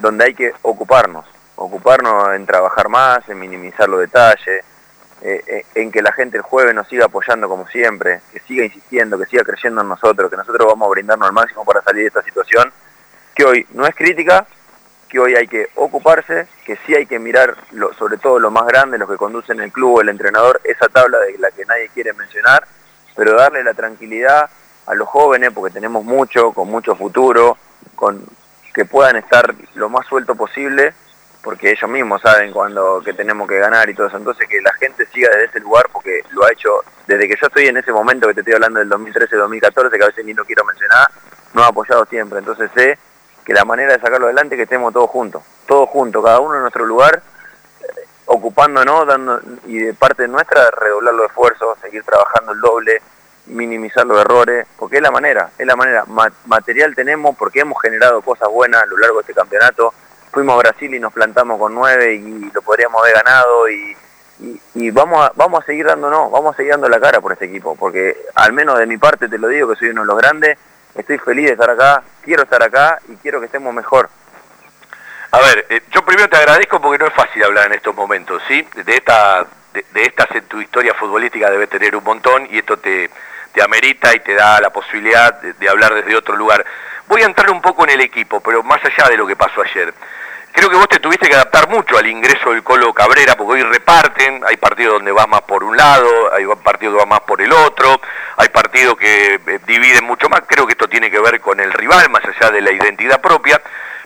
[SPEAKER 8] donde hay que ocuparnos, ocuparnos en trabajar más, en minimizar los detalles, eh, eh, en que la gente el jueves nos siga apoyando como siempre, que siga insistiendo, que siga creyendo en nosotros, que nosotros vamos a brindarnos al máximo para salir de esta situación, que hoy no es crítica, que hoy hay que ocuparse, que sí hay que mirar sobre todo lo más grande, los que conducen el club, el entrenador, esa tabla de la que nadie quiere mencionar, pero darle la tranquilidad a los jóvenes, porque tenemos mucho, con mucho futuro, con, que puedan estar lo más suelto posible, porque ellos mismos saben cuando que tenemos que ganar y todo eso. Entonces que la gente siga desde ese lugar, porque lo ha hecho desde que yo estoy en ese momento que te estoy hablando del 2013-2014, que a veces ni lo quiero mencionar, nos ha apoyado siempre. Entonces sé que la manera de sacarlo adelante es que estemos todos juntos, todos juntos, cada uno en nuestro lugar, eh, ocupándonos dando, y de parte nuestra redoblar los esfuerzos, seguir trabajando el doble, minimizar los errores, porque es la manera, es la manera. material tenemos porque hemos generado cosas buenas a lo largo de este campeonato. Fuimos a Brasil y nos plantamos con nueve y lo podríamos haber ganado y, y, vamos, a, vamos a seguir dándonos, vamos a seguir dando la cara por este equipo, porque al menos de mi parte te lo digo que soy uno de los grandes, estoy feliz de estar acá, quiero estar acá y quiero que estemos mejor.
[SPEAKER 3] A ver, eh, yo primero te agradezco porque no es fácil hablar en estos momentos, ¿sí? De esta de, de, estas en tu historia futbolística debe tener un montón y esto te, te amerita y te da la posibilidad de, hablar desde otro lugar. Voy a entrar un poco en el equipo, pero más allá de lo que pasó ayer. Creo que vos te tuviste que adaptar mucho al ingreso del Colo Cabrera, porque hoy reparten, hay partidos donde vas más por un lado, hay partidos que vas más por el otro, hay partidos que eh, dividen mucho más, creo que esto tiene que ver con el rival, más allá de la identidad propia,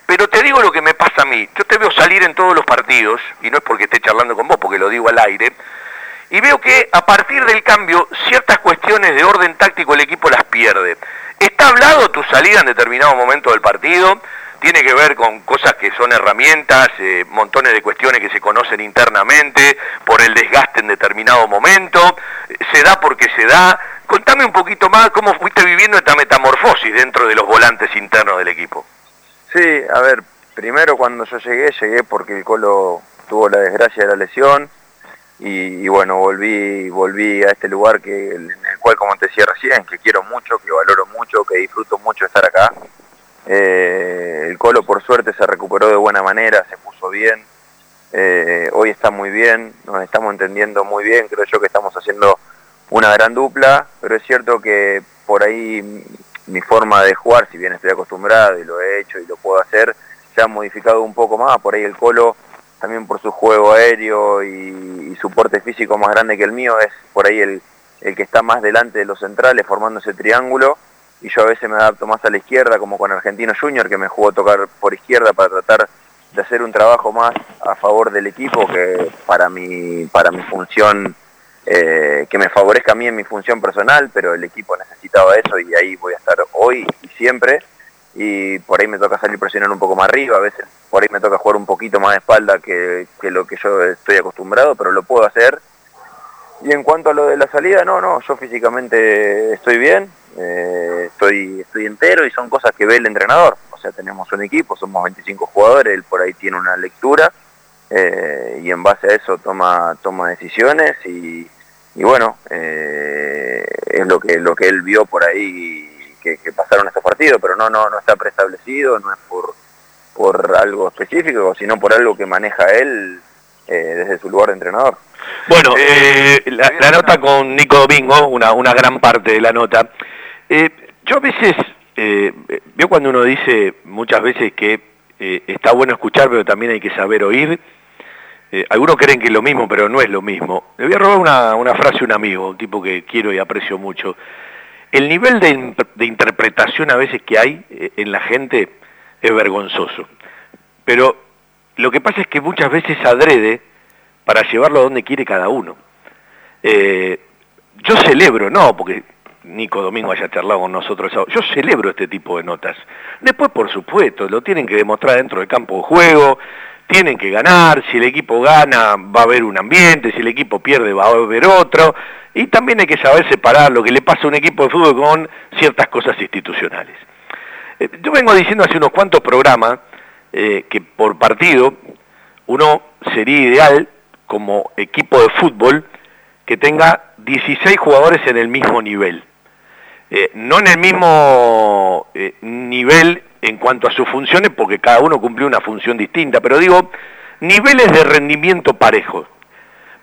[SPEAKER 3] pero te digo lo que me pasa a mí, yo te veo salir en todos los partidos, y no es porque esté charlando con vos, porque lo digo al aire, y veo que a partir del cambio ciertas cuestiones de orden táctico el equipo las pierde. ¿Está hablado tu salida en determinado momento del partido? Tiene que ver con cosas que son herramientas, eh, montones de cuestiones que se conocen internamente, por el desgaste en determinado momento, se da porque se da. Contame un poquito más cómo fuiste viviendo esta metamorfosis dentro de los volantes internos del equipo.
[SPEAKER 8] Sí, a ver, primero cuando yo llegué, llegué porque el Colo tuvo la desgracia de la lesión, y, bueno, volví, volví a este lugar que, en el cual, como te decía recién, que quiero mucho, que valoro mucho, que disfruto mucho estar acá. Eh, el Colo por suerte se recuperó de buena manera, se puso bien, eh, hoy está muy bien, nos estamos entendiendo muy bien, creo yo que estamos haciendo una gran dupla, pero es cierto que por ahí mi forma de jugar, si bien estoy acostumbrado y lo he hecho y lo puedo hacer, se ha modificado un poco más, por ahí el Colo también por su juego aéreo y, su porte físico más grande que el mío, es por ahí el, el que está más delante de los centrales formando ese triángulo y yo a veces me adapto más a la izquierda como con Argentino Junior que me jugó tocar por izquierda para tratar de hacer un trabajo más a favor del equipo que para mi, para mi función, eh, que me favorezca a mí en mi función personal, pero el equipo necesitaba eso y ahí voy a estar hoy y siempre. Y por ahí me toca salir presionar un poco más arriba, a veces por ahí me toca jugar un poquito más de espalda que, que lo que yo estoy acostumbrado, pero lo puedo hacer. Y en cuanto a lo de la salida, no, no, yo físicamente estoy bien, eh, estoy, estoy entero y son cosas que ve el entrenador. O sea, tenemos un equipo, somos 25 jugadores, él por ahí tiene una lectura eh, y en base a eso toma, toma decisiones y, bueno, eh, es lo que, lo que él vio por ahí que, pasaron estos partidos, pero no, no, no está preestablecido, no es por, por algo específico, sino por algo que maneja él desde su lugar de entrenador.
[SPEAKER 3] Bueno, la, nota con Nico Domingo, una, una gran parte de la nota, eh, yo a veces, eh, veo cuando uno dice muchas veces que eh, está bueno escuchar, pero también hay que saber oír. Eh, algunos creen que es lo mismo, pero no es lo mismo. Le voy a robar una, una frase a un amigo, un tipo que quiero y aprecio mucho. El nivel de, interpretación a veces que hay en la gente es vergonzoso. Pero lo que pasa es que muchas veces adrede para llevarlo a donde quiere cada uno. yo celebro, no, porque Nico Domingo haya charlado con nosotros. Yo celebro este tipo de notas. Después, por supuesto, lo tienen que demostrar dentro del campo de juego, tienen que ganar, si el equipo gana va a haber un ambiente, si el equipo pierde va a haber otro, y también hay que saber separar lo que le pasa a un equipo de fútbol con ciertas cosas institucionales. Eh, yo vengo diciendo hace unos cuantos programas eh, que por partido uno sería ideal como equipo de fútbol que tenga 16 jugadores en el mismo nivel. Eh, no en el mismo nivel en cuanto a sus funciones, porque cada uno cumplió una función distinta, pero digo, niveles de rendimiento parejos.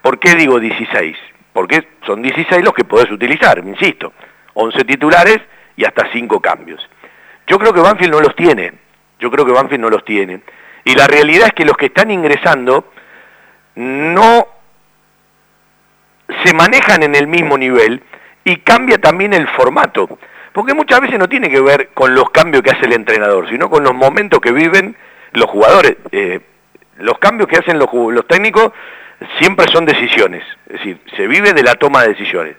[SPEAKER 3] ¿Por qué digo 16? Porque son 16 los que podés utilizar, insisto, 11 titulares y hasta 5 cambios. Yo creo que Banfield no los tiene, yo creo que Banfield no los tiene. Y la realidad es que los que están ingresando no se manejan en el mismo nivel y cambia también el formato. Porque muchas veces no tiene que ver con los cambios que hace el entrenador, sino con los momentos que viven los jugadores. Eh, los cambios que hacen los, los técnicos siempre son decisiones, es decir, se vive de la toma de decisiones.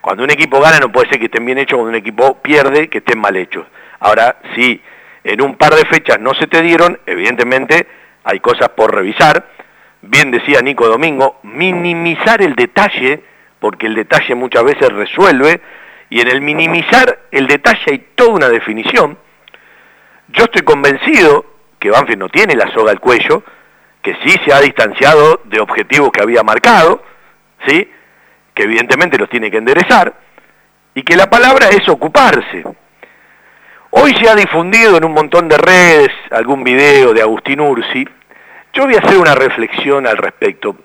[SPEAKER 3] Cuando un equipo gana no puede ser que estén bien hechos, cuando un equipo pierde que estén mal hechos. Ahora, si en un par de fechas no se te dieron, evidentemente hay cosas por revisar. Bien decía Nico Domingo, minimizar el detalle porque el detalle muchas veces resuelve, y en el minimizar el detalle hay toda una definición. Yo estoy convencido que Banfield no tiene la soga al cuello, que sí se ha distanciado de objetivos que había marcado, ¿sí? que evidentemente los tiene que enderezar, y que la palabra es ocuparse. Hoy se ha difundido en un montón de redes algún video de Agustín Ursi. Yo voy a hacer una reflexión al respecto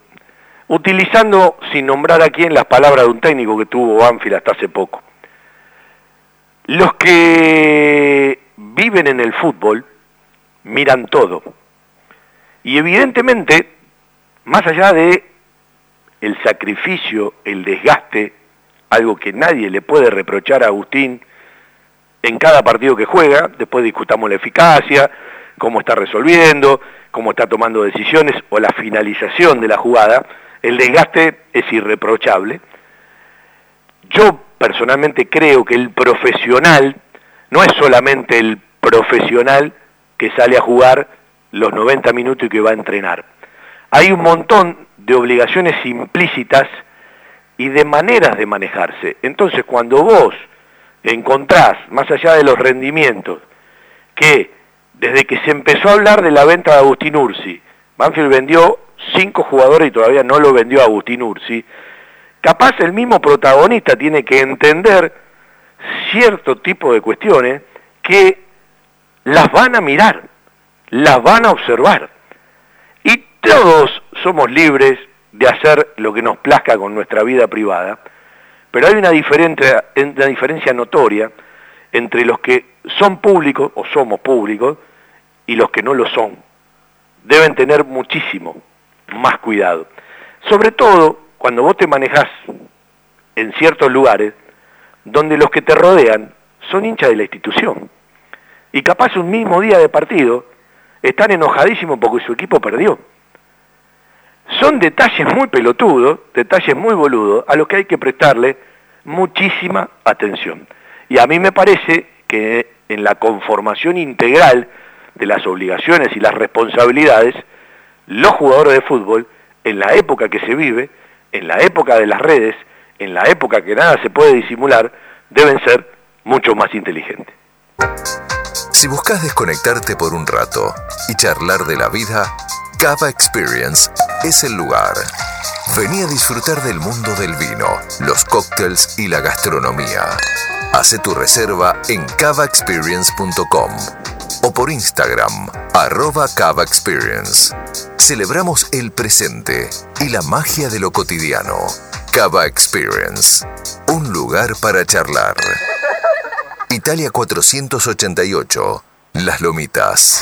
[SPEAKER 3] utilizando, sin nombrar a quién, las palabras de un técnico que tuvo Banfield hasta hace poco. Los que viven en el fútbol miran todo. Y evidentemente, más allá de el sacrificio, el desgaste, algo que nadie le puede reprochar a Agustín en cada partido que juega, después discutamos la eficacia, cómo está resolviendo, cómo está tomando decisiones o la finalización de la jugada, el desgaste es irreprochable. Yo personalmente creo que el profesional no es solamente el profesional que sale a jugar los 90 minutos y que va a entrenar. Hay un montón de obligaciones implícitas y de maneras de manejarse. Entonces, cuando vos encontrás, más allá de los rendimientos, que desde que se empezó a hablar de la venta de Agustín Ursi, Banfield vendió cinco jugadores y todavía no lo vendió Agustín Ursi, capaz el mismo protagonista tiene que entender cierto tipo de cuestiones que las van a mirar, las van a observar. Y todos somos libres de hacer lo que nos plazca con nuestra vida privada, pero hay una diferencia, notoria entre los que son públicos o somos públicos y los que no lo son. Deben tener muchísimo, más cuidado. Sobre todo cuando vos te manejás en ciertos lugares donde los que te rodean son hinchas de la institución. Y capaz un mismo día de partido, están enojadísimos porque su equipo perdió. Son detalles muy pelotudos, detalles muy boludos, a los que hay que prestarle muchísima atención. Y a mí me parece que en la conformación integral de las obligaciones y las responsabilidades, los jugadores de fútbol, en la época que se vive, en la época de las redes, en la época que nada se puede disimular, deben ser mucho más inteligentes.
[SPEAKER 2] Si buscas desconectarte por un rato y charlar de la vida, Cava Experience es el lugar. Vení a disfrutar del mundo del vino, los cócteles y la gastronomía. Hace tu reserva en cavaexperience.com o por Instagram, arroba Cava Experience. Celebramos el presente y la magia de lo cotidiano. Cava Experience, un lugar para charlar. Italia 488, Las Lomitas.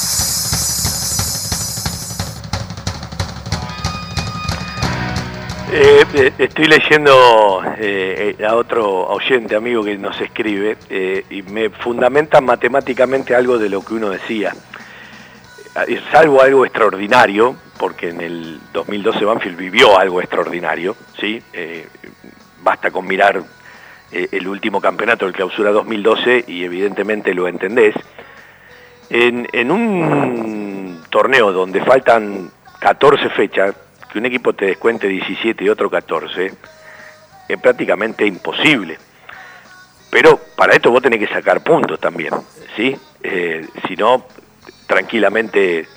[SPEAKER 3] Eh, eh, estoy leyendo eh, a otro oyente, amigo que nos escribe, eh, y me fundamenta matemáticamente algo de lo que uno decía. Eh, Salvo algo extraordinario, porque en el 2012 Banfield vivió algo extraordinario, ¿sí? Eh, basta con mirar eh, el último campeonato, el clausura 2012, y evidentemente lo entendés. En, en un torneo donde faltan 14 fechas, que un equipo te descuente 17 y otro 14, es prácticamente imposible. Pero para esto vos tenés que sacar puntos también, ¿sí? Eh, si no, tranquilamente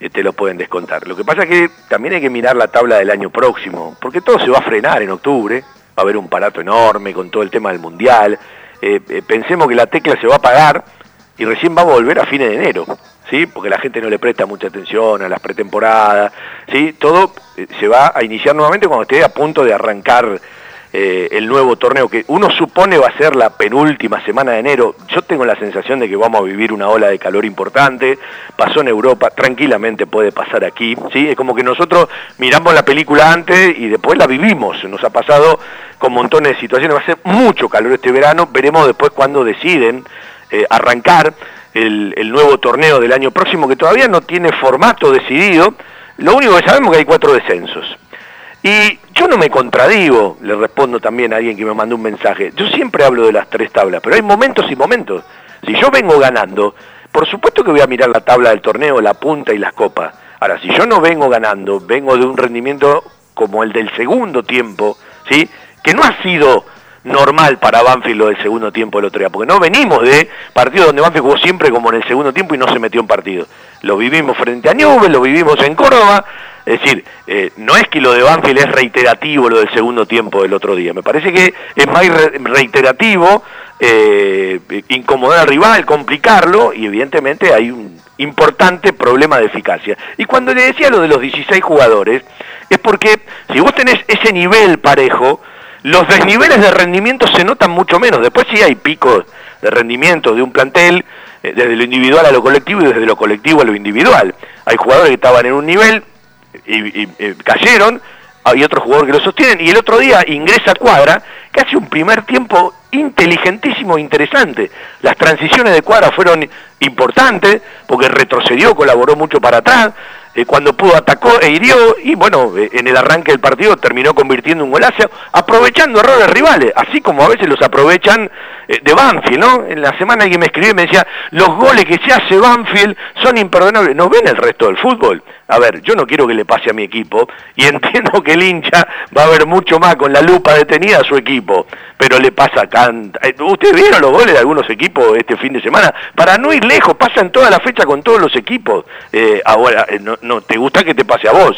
[SPEAKER 3] eh, te lo pueden descontar. Lo que pasa es que también hay que mirar la tabla del año próximo, porque todo se va a frenar en octubre, va a haber un parato enorme con todo el tema del Mundial, eh, eh, pensemos que la tecla se va a pagar y recién va a volver a fines de enero, ¿sí? porque la gente no le presta mucha atención a las pretemporadas, ¿sí? todo eh, se va a iniciar nuevamente cuando esté a punto de arrancar eh, el nuevo torneo, que uno supone va a ser la penúltima semana de enero. Yo tengo la sensación de que vamos a vivir una ola de calor importante, pasó en Europa, tranquilamente puede pasar aquí, ¿sí? Es como que nosotros miramos la película antes y después la vivimos, nos ha pasado con montones de situaciones, va a ser mucho calor este verano, veremos después cuando deciden eh, arrancar el, nuevo torneo del año próximo, que todavía no tiene formato decidido, lo único que sabemos es que hay cuatro descensos. Y yo no me contradigo, le respondo también a alguien que me mandó un mensaje. Yo siempre hablo de las tres tablas, pero hay momentos y momentos. Si yo vengo ganando, por supuesto que voy a mirar la tabla del torneo, la punta y las copas. Ahora, si yo no vengo ganando, vengo de un rendimiento como el del segundo tiempo, ¿sí? Que no ha sido normal para Banfield lo del segundo tiempo del otro día, porque no venimos de partidos donde Banfield jugó siempre como en el segundo tiempo y no se metió en partido. Lo vivimos frente a Newell, lo vivimos en Córdoba, es decir, eh, no es que lo de Banfield es reiterativo lo del segundo tiempo del otro día, me parece que es más re- reiterativo eh, incomodar al rival, complicarlo y evidentemente hay un importante problema de eficacia. Y cuando le decía lo de los 16 jugadores, es porque si vos tenés ese nivel parejo, los desniveles de rendimiento se notan mucho menos. Después sí hay picos de rendimiento de un plantel, eh, desde lo individual a lo colectivo y desde lo colectivo a lo individual. Hay jugadores que estaban en un nivel y, y, eh, cayeron, hay otros jugadores que lo sostienen, y el otro día ingresa Cuadra, que hace un primer tiempo inteligentísimo e interesante. Las transiciones de Cuadra fueron importantes, porque retrocedió, colaboró mucho para atrás, eh, cuando pudo atacó e hirió, y bueno, eh, en el arranque del partido terminó convirtiendo un golazo, aprovechando errores rivales, así como a veces los aprovechan eh, de Banfield, ¿no? En la semana alguien me escribió y me decía, los goles que se hace Banfield son imperdonables, ¿no ven el resto del fútbol? A ver, yo no quiero que le pase a mi equipo, y entiendo que el hincha va a ver mucho más con la lupa detenida a su equipo, pero le pasa can... eh, ¿Ustedes vieron los goles de algunos equipos este fin de semana? Para no ir lejos, pasan toda la fecha con todos los equipos. Ahora, no, no te gusta que te pase a vos.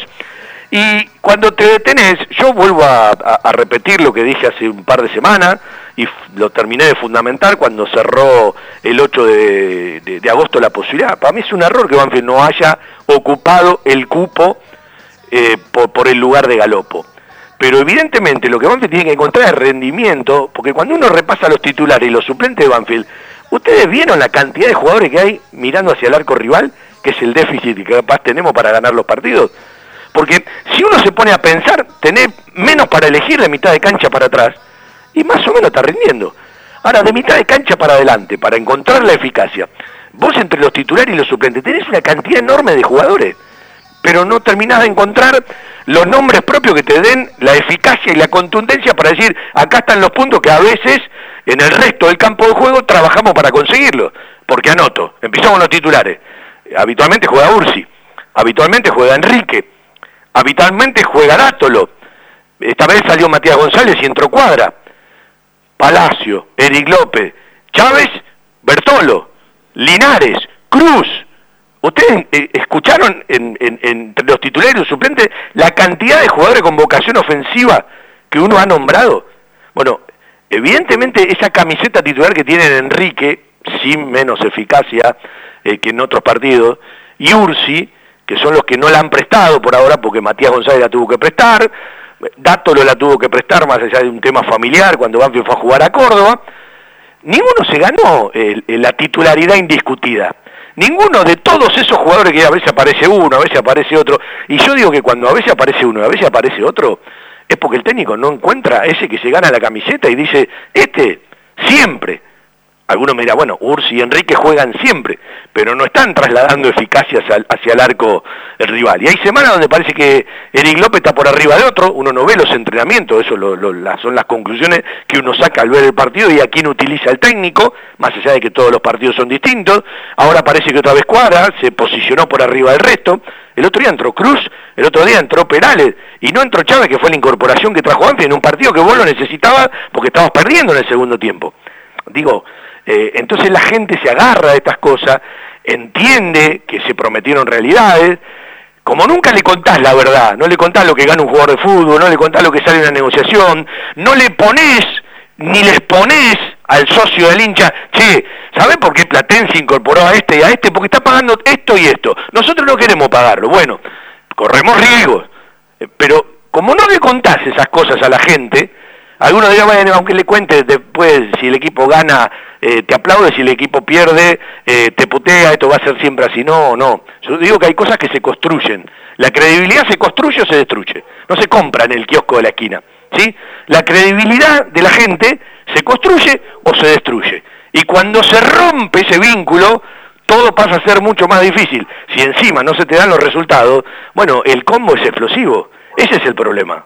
[SPEAKER 3] Y cuando te detenés, yo vuelvo a, repetir lo que dije hace un par de semanas, y lo terminé de fundamentar cuando cerró el 8 de, agosto la posibilidad. Para mí es un error que Banfield no haya ocupado el cupo eh, por, el lugar de Galopo. Pero evidentemente lo que Banfield tiene que encontrar es rendimiento, porque cuando uno repasa los titulares y los suplentes de Banfield, ¿ustedes vieron la cantidad de jugadores que hay mirando hacia el arco rival? Que es el déficit que capaz tenemos para ganar los partidos. Porque si uno se pone a pensar, tenés menos para elegir de mitad de cancha para atrás, y más o menos está rindiendo. Ahora, de mitad de cancha para adelante, para encontrar la eficacia, vos entre los titulares y los suplentes tenés una cantidad enorme de jugadores, pero no terminás de encontrar los nombres propios que te den la eficacia y la contundencia para decir, acá están los puntos que a veces en el resto del campo de juego trabajamos para conseguirlo. Porque anoto, empezamos los titulares. Habitualmente juega Ursi, habitualmente juega Enrique, habitualmente juega Dátolo. Esta vez salió Matías González y entró Cuadra. Palacio, Eric López, Chávez, Bertolo, Linares, Cruz. ¿Ustedes eh, escucharon entre los titulares y suplentes la cantidad de jugadores con vocación ofensiva que uno ha nombrado? Bueno, evidentemente esa camiseta titular que tiene Enrique, sin menos eficacia eh, que en otros partidos, y Ursi, que son los que no la han prestado por ahora porque Matías González la tuvo que prestar, Dátolo la tuvo que prestar más allá de un tema familiar cuando Banfield fue a jugar a Córdoba. Ninguno se ganó la titularidad indiscutida. Ninguno de todos esos jugadores que a veces aparece uno, a veces aparece otro. Y yo digo que cuando a veces aparece uno y a veces aparece otro, es porque el técnico no encuentra ese que se gana la camiseta y dice, este siempre algunos me dirán, bueno, Ursi y Enrique juegan siempre, pero no están trasladando eficacia hacia, el arco el rival. Y hay semanas donde parece que Eric López está por arriba de otro, uno no ve los entrenamientos, eso son las conclusiones que uno saca al ver el partido y a quién utiliza el técnico, más allá de que todos los partidos son distintos. Ahora parece que otra vez Cuadra se posicionó por arriba del resto. El otro día entró Cruz, el otro día entró Perales y no entró Chávez, que fue la incorporación que trajo antes en un partido que vos lo necesitabas porque estabas perdiendo en el segundo tiempo. Digo, eh, entonces la gente se agarra de estas cosas, entiende que se prometieron realidades, como nunca le contás la verdad, no le contás lo que gana un jugador de fútbol, no le contás lo que sale en una negociación, no le pones ni les pones al socio del hincha, che, ¿sabés por qué Platense incorporó a este y a este? Porque está pagando esto y esto. Nosotros no queremos pagarlo. Bueno, corremos riesgos. Eh, pero como no le contás esas cosas a la gente, algunos dirán, bueno, aunque le cuentes después, si el equipo gana, eh, te aplaude, si el equipo pierde, eh, te putea, esto va a ser siempre así. No, no. Yo digo que hay cosas que se construyen. La credibilidad se construye o se destruye. No se compra en el kiosco de la esquina. ¿sí? La credibilidad de la gente se construye o se destruye. Y cuando se rompe ese vínculo, todo pasa a ser mucho más difícil. Si encima no se te dan los resultados, bueno, el combo es explosivo. Ese es el problema.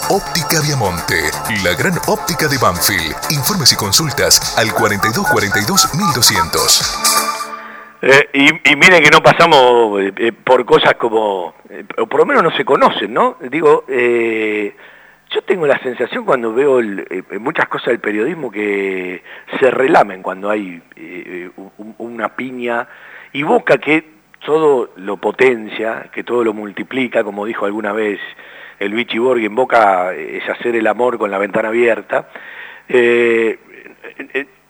[SPEAKER 2] Óptica Viamonte, la gran óptica de Banfield. Informes y consultas al 4242 1200.
[SPEAKER 3] Eh, y, miren que no pasamos eh, eh, por cosas como, o por lo menos no se conocen, ¿no? Digo, yo tengo la sensación cuando veo muchas cosas del periodismo que se relamen cuando hay una piña y Boca que todo lo potencia, que todo lo multiplica, como dijo alguna vez el Vichy Borg, en Boca es hacer el amor con la ventana abierta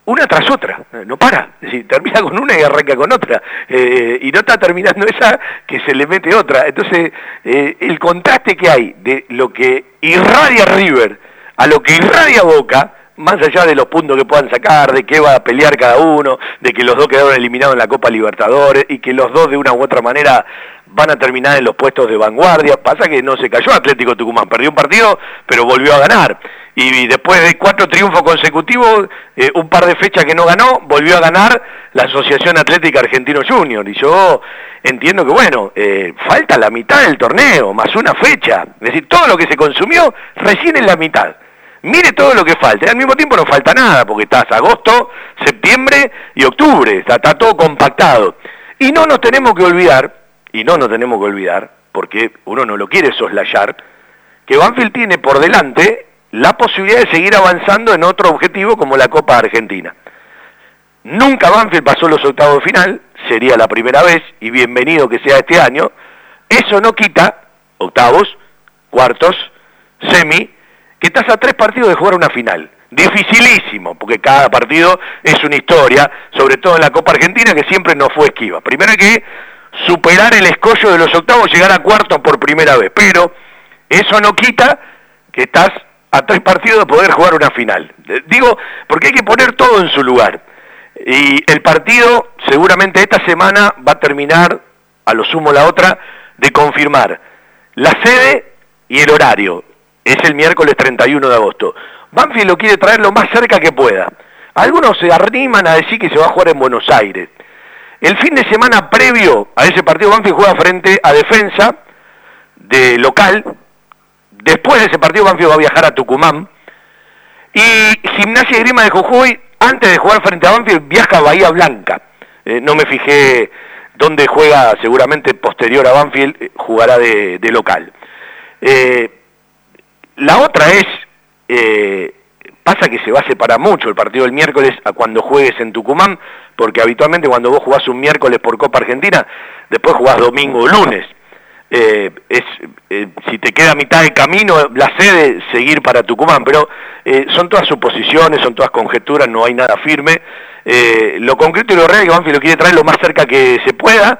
[SPEAKER 3] una tras otra, no para, termina con una y arranca con otra, eh, y no está terminando esa que se le mete otra. Entonces, eh, el contraste que hay de lo que irradia River a lo que irradia Boca, más allá de los puntos que puedan sacar, de qué va a pelear cada uno, de que los dos quedaron eliminados en la Copa Libertadores y que los dos de una u otra manera van a terminar en los puestos de vanguardia. Pasa que no se cayó Atlético Tucumán, perdió un partido, pero volvió a ganar. Y después de cuatro triunfos consecutivos, eh, un par de fechas que no ganó, volvió a ganar la Asociación Atlética Argentino Junior. Y yo entiendo que, bueno, eh, falta la mitad del torneo, más una fecha. Es decir, todo lo que se consumió recién en la mitad. Mire todo lo que falta. Y al mismo tiempo no falta nada, porque estás agosto, septiembre y octubre. Está, está todo compactado. Y no nos tenemos que olvidar, y no nos tenemos que olvidar, porque uno no lo quiere soslayar, que Banfield tiene por delante la posibilidad de seguir avanzando en otro objetivo como la Copa Argentina. Nunca Banfield pasó los octavos de final, sería la primera vez, y bienvenido que sea este año. Eso no quita octavos, cuartos, semi, que estás a tres partidos de jugar una final. Dificilísimo, porque cada partido es una historia, sobre todo en la Copa Argentina, que siempre no fue esquiva. Primero hay que superar el escollo de los octavos, llegar a cuartos por primera vez, pero eso no quita que estás a tres partidos de poder jugar una final. Digo, porque hay que poner todo en su lugar. Y el partido seguramente esta semana va a terminar, a lo sumo la otra, de confirmar la sede y el horario. Es el miércoles 31 de agosto. Banfield lo quiere traer lo más cerca que pueda. Algunos se arriman a decir que se va a jugar en Buenos Aires. El fin de semana previo a ese partido, Banfield juega frente a Defensa de local. Después de ese partido, Banfield va a viajar a Tucumán. Y Gimnasia y Grima de Jujuy, antes de jugar frente a Banfield, viaja a Bahía Blanca. Eh, no me fijé dónde juega, seguramente posterior a Banfield, eh, jugará de, local. Eh, la otra es, eh, pasa que se va a separar mucho el partido del miércoles a cuando juegues en Tucumán, porque habitualmente cuando vos jugás un miércoles por Copa Argentina, después jugás domingo o lunes. Eh, es, eh, si te queda mitad de camino, la sede, seguir para Tucumán, pero son todas suposiciones, son todas conjeturas, no hay nada firme. lo concreto y lo real que Banfield lo quiere traer lo más cerca que se pueda,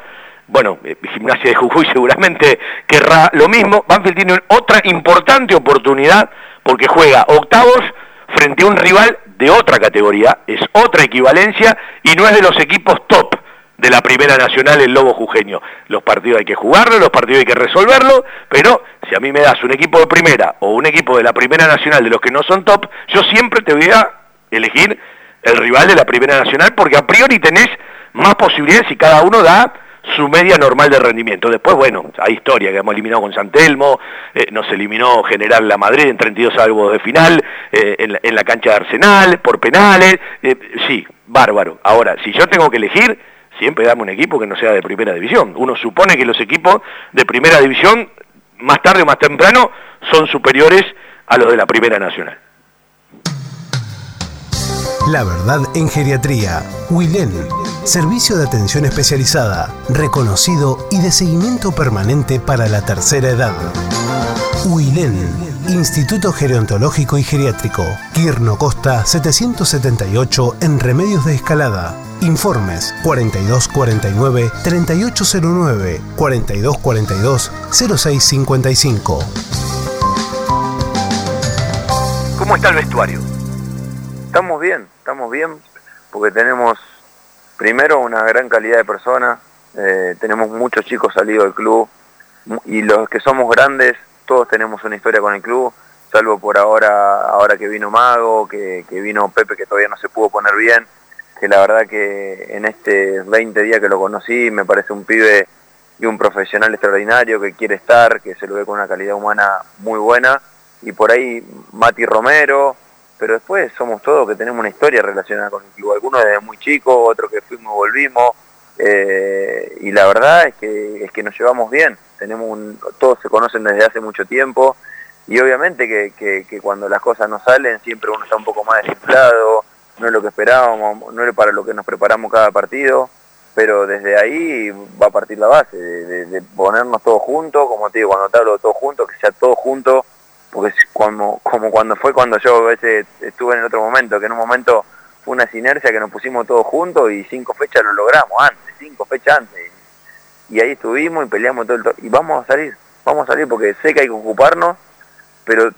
[SPEAKER 3] bueno, eh, Gimnasia de Jujuy seguramente querrá lo mismo. Banfield tiene otra importante oportunidad porque juega octavos frente a un rival de otra categoría, es otra equivalencia y no es de los equipos top de la Primera Nacional el Lobo Jujeño. Los partidos hay que jugarlos, los partidos hay que resolverlos, pero si a mí me das un equipo de Primera o un equipo de la Primera Nacional de los que no son top, yo siempre te voy a elegir el rival de la Primera Nacional porque a priori tenés más posibilidades y cada uno da su media normal de rendimiento. Después, bueno, hay historia que hemos eliminado con San Telmo, eh, nos eliminó General La Madrid en 32 salvos de final, eh, en, la, cancha de Arsenal, por penales, eh, sí, bárbaro. Ahora, si yo tengo que elegir, siempre dame un equipo que no sea de primera división. Uno supone que los equipos de primera división, más tarde o más temprano, son superiores a los de la primera nacional.
[SPEAKER 9] La verdad en geriatría. Wilén. Servicio de atención especializada, reconocido y de seguimiento permanente para la tercera edad. Wilén. Instituto Gerontológico y Geriátrico. Quirno Costa 778 en Remedios de Escalada. Informes 4249-3809, 4242-0655.
[SPEAKER 3] ¿Cómo está el vestuario?
[SPEAKER 8] Estamos bien, estamos bien, porque tenemos primero una gran calidad de personas, eh, tenemos muchos chicos salidos del club y los que somos grandes, todos tenemos una historia con el club, salvo por ahora, ahora que vino Mago, que, vino Pepe que todavía no se pudo poner bien, que la verdad que en este 20 días que lo conocí me parece un pibe y un profesional extraordinario que quiere estar, que se lo ve con una calidad humana muy buena, y por ahí Mati Romero, pero después somos todos que tenemos una historia relacionada con el club, algunos desde muy chicos, otros que fuimos y volvimos, eh, y la verdad es que, es que nos llevamos bien, tenemos un, todos se conocen desde hace mucho tiempo, y obviamente que, que, cuando las cosas no salen siempre uno está un poco más desinflado, no es lo que esperábamos, no es para lo que nos preparamos cada partido, pero desde ahí va a partir la base, de, ponernos todos juntos, como te digo, cuando te hablo de todos juntos, que sea todos juntos porque como, como cuando fue cuando yo veces estuve en el otro momento, que en un momento fue una sinergia que nos pusimos todos juntos y cinco fechas lo logramos antes, cinco fechas antes. Y ahí estuvimos y peleamos todo el to- y vamos a salir, vamos a salir porque sé que hay que ocuparnos, pero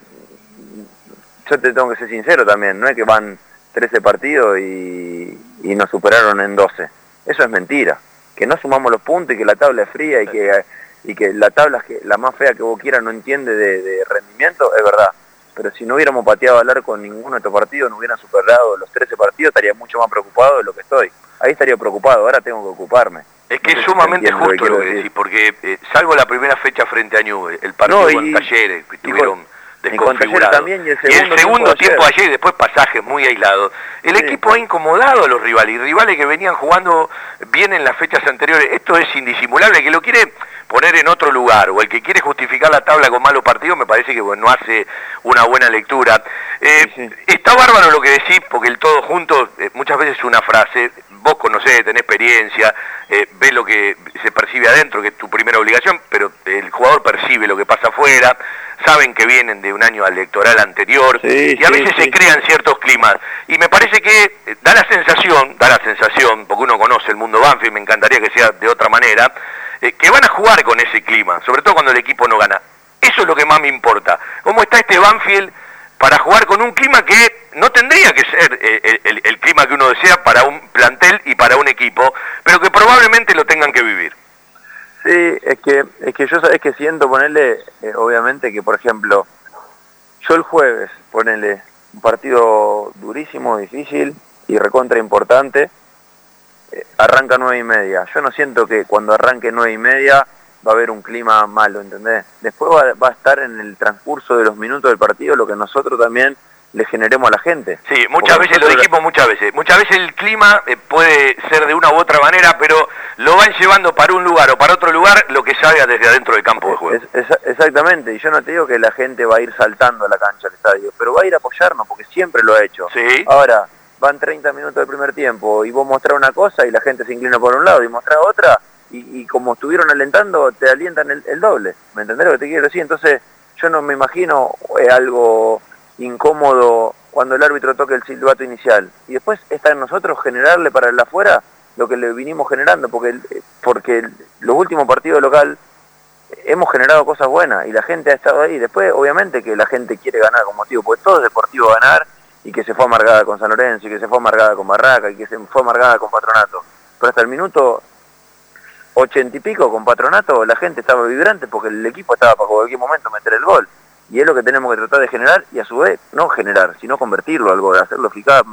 [SPEAKER 8] yo te tengo que ser sincero también, no es que van 13 partidos y, y nos superaron en 12. Eso es mentira. Que no sumamos los puntos y que la tabla es fría y que, y que la tabla es que la más fea que vos quieras no entiende de, de rendimiento, es verdad. Pero si no hubiéramos pateado al arco en ninguno de estos partidos, no hubieran superado los 13 partidos, estaría mucho más preocupado de lo que estoy. Ahí estaría preocupado, ahora tengo que ocuparme.
[SPEAKER 3] Es que
[SPEAKER 8] No
[SPEAKER 3] es sumamente justo lo que
[SPEAKER 8] decir.
[SPEAKER 3] decís, porque eh, salvo la primera fecha frente a Newell, el partido
[SPEAKER 8] No, y-
[SPEAKER 3] con Talleres, que estuvieron desconfigurados,
[SPEAKER 8] también, y el
[SPEAKER 3] y el
[SPEAKER 8] segundo
[SPEAKER 3] segundo
[SPEAKER 8] tiempo ayer.
[SPEAKER 3] ayer y después pasajes muy aislados, el
[SPEAKER 8] Sí.
[SPEAKER 3] equipo ha incomodado a los rivales, y rivales que venían jugando bien en las fechas anteriores, esto es indisimulable, que lo quiere poner en otro lugar, o el que quiere justificar la tabla con malos partidos, me parece que bueno, no hace una buena lectura. Eh,
[SPEAKER 8] Sí, sí.
[SPEAKER 3] Está bárbaro lo que decís, porque el todo junto eh, muchas veces es una frase, vos conocés, tenés experiencia, eh, ves lo que se percibe adentro, que es tu primera obligación, pero el jugador percibe lo que pasa afuera, saben que vienen de un año electoral anterior,
[SPEAKER 8] Sí,
[SPEAKER 3] y a veces se crean ciertos climas. Y me parece que eh, da la sensación, da la sensación, porque uno conoce el mundo Banfield, me encantaría que sea de otra manera, eh, que van a jugar con ese clima, sobre todo cuando el equipo no gana. Eso es lo que más me importa. ¿Cómo está este Banfield para jugar con un clima que no tendría que ser eh, el, clima que uno desea para un plantel y para un equipo, pero que probablemente lo tengan que vivir?
[SPEAKER 8] Sí, es que, es que yo sabes que siento ponerle, eh, obviamente que por ejemplo, yo el jueves, ponerle un partido durísimo, difícil y recontra importante, arranca nueve y media. Yo no siento que cuando arranque nueve y media va a haber un clima malo, ¿entendés? Después va, va a estar en el transcurso de los minutos del partido lo que nosotros también le generemos a la gente.
[SPEAKER 3] Sí, muchas
[SPEAKER 8] Porque
[SPEAKER 3] veces lo dijimos muchas veces. Muchas veces el clima eh, puede ser de una u otra manera, pero lo van llevando para un lugar o para otro lugar lo que salga desde adentro del campo de juego.
[SPEAKER 8] Es- es- exactamente, y yo no te digo que la gente va a ir saltando a la cancha del estadio, pero va a ir a apoyarnos porque siempre lo ha hecho.
[SPEAKER 3] Sí.
[SPEAKER 8] Ahora, van 30 minutos del primer tiempo y vos mostrás una cosa y la gente se inclina por un lado y mostrás otra y, como estuvieron alentando te alientan el, doble. ¿Me entendés lo que te quiero decir? Entonces yo no me imagino eh, algo incómodo cuando el árbitro toque el silbato inicial y después está en nosotros generarle para el afuera lo que le vinimos generando porque, el- porque los últimos partidos local hemos generado cosas buenas y la gente ha estado ahí. Después, obviamente, que la gente quiere ganar con motivo, porque todo es deportivo ganar y que se fue amargada con San Lorenzo y que se fue amargada con Barraca y que se fue amargada con Patronato. Pero hasta el minuto ochenta y pico con Patronato la gente estaba vibrante porque el equipo estaba para cualquier momento meter el gol. Y es lo que tenemos que tratar de generar y a su vez no generar, sino convertirlo al gol, hacerlo eficaz,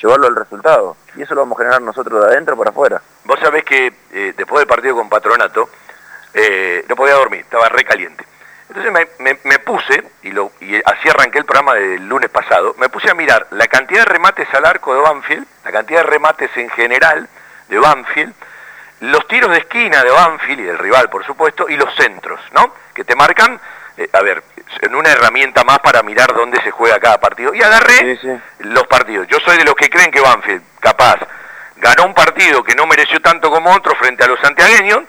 [SPEAKER 8] llevarlo al resultado. Y eso lo vamos a generar nosotros de adentro para afuera.
[SPEAKER 3] Vos sabés que eh, después del partido con Patronato, eh, no podía dormir, estaba recaliente. Entonces me, me- me puse, y, lo, y así arranqué el programa del lunes pasado, me puse a mirar la cantidad de remates al arco de Banfield, la cantidad de remates en general de Banfield, los tiros de esquina de Banfield y del rival, por supuesto, y los centros, ¿no? Que te marcan, eh, a ver, en una herramienta más para mirar dónde se juega cada partido. Y agarré
[SPEAKER 8] Sí, sí.
[SPEAKER 3] los partidos. Yo soy de los que creen que Banfield, capaz, ganó un partido que no mereció tanto como otro frente a los santiagueños.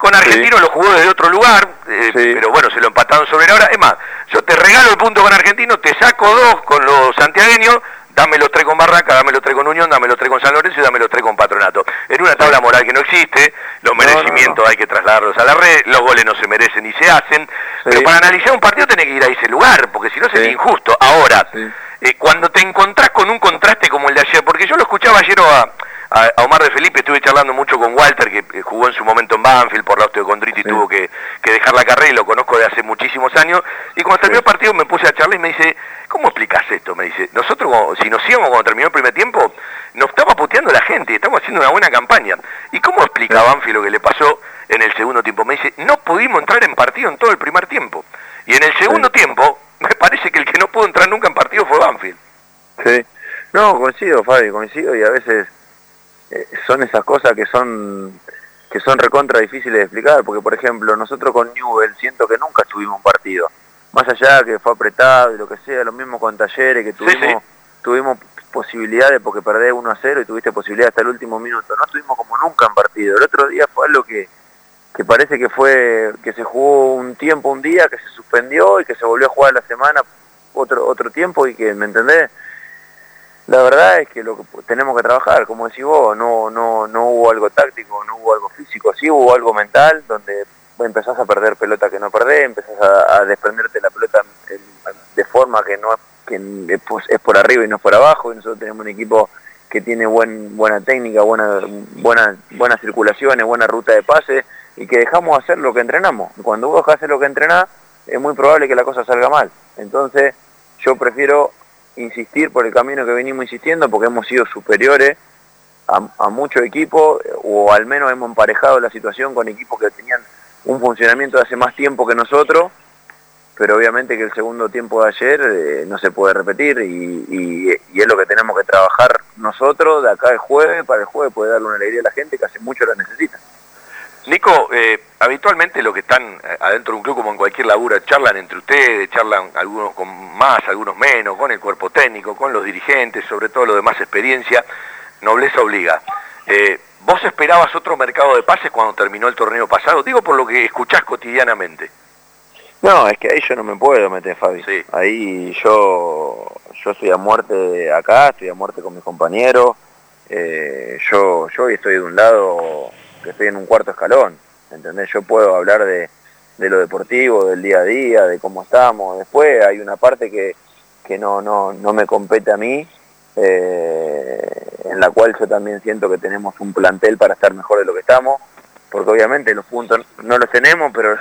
[SPEAKER 3] Con Argentino lo jugó desde otro lugar, eh,
[SPEAKER 8] Sí.
[SPEAKER 3] pero bueno, se lo empataron sobre la hora. Es más, yo te regalo el punto con Argentino, te saco dos con los santiagueños, dame los tres con Barraca, dame los tres con Unión, dame los tres con San Lorenzo y dame los tres con Patronato. En una tabla moral que no existe, los
[SPEAKER 8] No, no,
[SPEAKER 3] merecimientos hay que trasladarlos a la red, los goles no se merecen y se hacen, pero para analizar un partido tenés que ir a ese lugar, porque si no sería
[SPEAKER 8] Sí.
[SPEAKER 3] injusto. Ahora,
[SPEAKER 8] Sí.
[SPEAKER 3] eh, cuando te encontrás con un contraste como el de ayer, porque yo lo escuchaba ayer a, Omar de Felipe, estuve charlando mucho con Walter, que eh, jugó en su momento en Banfield por la osteocondritis y tuvo que, que dejar la carrera y lo conozco de hace muchísimos años. Y cuando terminó el partido me puse a charlar y me dice, ¿cómo explicás esto? Me dice, nosotros si nos íbamos cuando terminó el primer tiempo, nos estaba puteando la gente, estamos haciendo una buena campaña. ¿Y cómo explica Banfield lo que le pasó en el segundo tiempo? Me dice, no pudimos entrar en partido en todo el primer tiempo. Y en el segundo tiempo, me parece que el que no pudo entrar nunca en partido fue Banfield.
[SPEAKER 8] Sí. No, coincido, Fabi, coincido y a veces eh, son esas cosas que son que son recontra difíciles de explicar, porque por ejemplo, nosotros con Newell siento que nunca tuvimos un partido. Más allá que fue apretado y lo que sea, lo mismo con Talleres, que tuvimos tuvimos posibilidades porque perdés 1 a 0 y tuviste posibilidad hasta el último minuto. No tuvimos como nunca en partido. El otro día fue algo que, que parece que fue que se jugó un tiempo un día, que se suspendió y que se volvió a jugar la semana otro otro tiempo y que, ¿me entendés? La verdad es que lo que tenemos que trabajar, como decís vos, no, no, no hubo algo táctico, no hubo algo físico, sí hubo algo mental, donde empezás a perder pelota que no perdés, empezás a, desprenderte la pelota de forma que no que es por arriba y no es por abajo, y nosotros tenemos un equipo que tiene buen, buena técnica, buena, buena, buenas circulaciones, buena ruta de pase, y que dejamos hacer lo que entrenamos. Cuando vos hacer lo que entrenás, es muy probable que la cosa salga mal. Entonces, yo prefiero insistir por el camino que venimos insistiendo, porque hemos sido superiores a, a muchos equipos, o al menos hemos emparejado la situación con equipos que tenían un funcionamiento de hace más tiempo que nosotros, pero obviamente que el segundo tiempo de ayer eh, no se puede repetir y, es lo que tenemos que trabajar nosotros de acá el jueves, para el jueves poder darle una alegría a la gente que hace mucho la necesita.
[SPEAKER 3] Nico, eh, habitualmente los que están eh, adentro de un club como en cualquier labura charlan entre ustedes, charlan algunos con más, algunos menos, con el cuerpo técnico, con los dirigentes, sobre todo lo de más experiencia, nobleza obliga. ¿Vos esperabas otro mercado de pases cuando terminó el torneo pasado? Digo por lo que escuchás cotidianamente.
[SPEAKER 8] No, es que ahí yo no me puedo meter, Fabi. Ahí yo, yo estoy a muerte acá, estoy a muerte con mis compañeros. Eh, yo, yo hoy estoy de un lado que estoy en un cuarto escalón, ¿entendés? Yo puedo hablar de, lo deportivo, del día a día, de cómo estamos. Después hay una parte que, que no, no, no me compete a mí, eh, en la cual yo también siento que tenemos un plantel para estar mejor de lo que estamos, porque obviamente los puntos no los tenemos, pero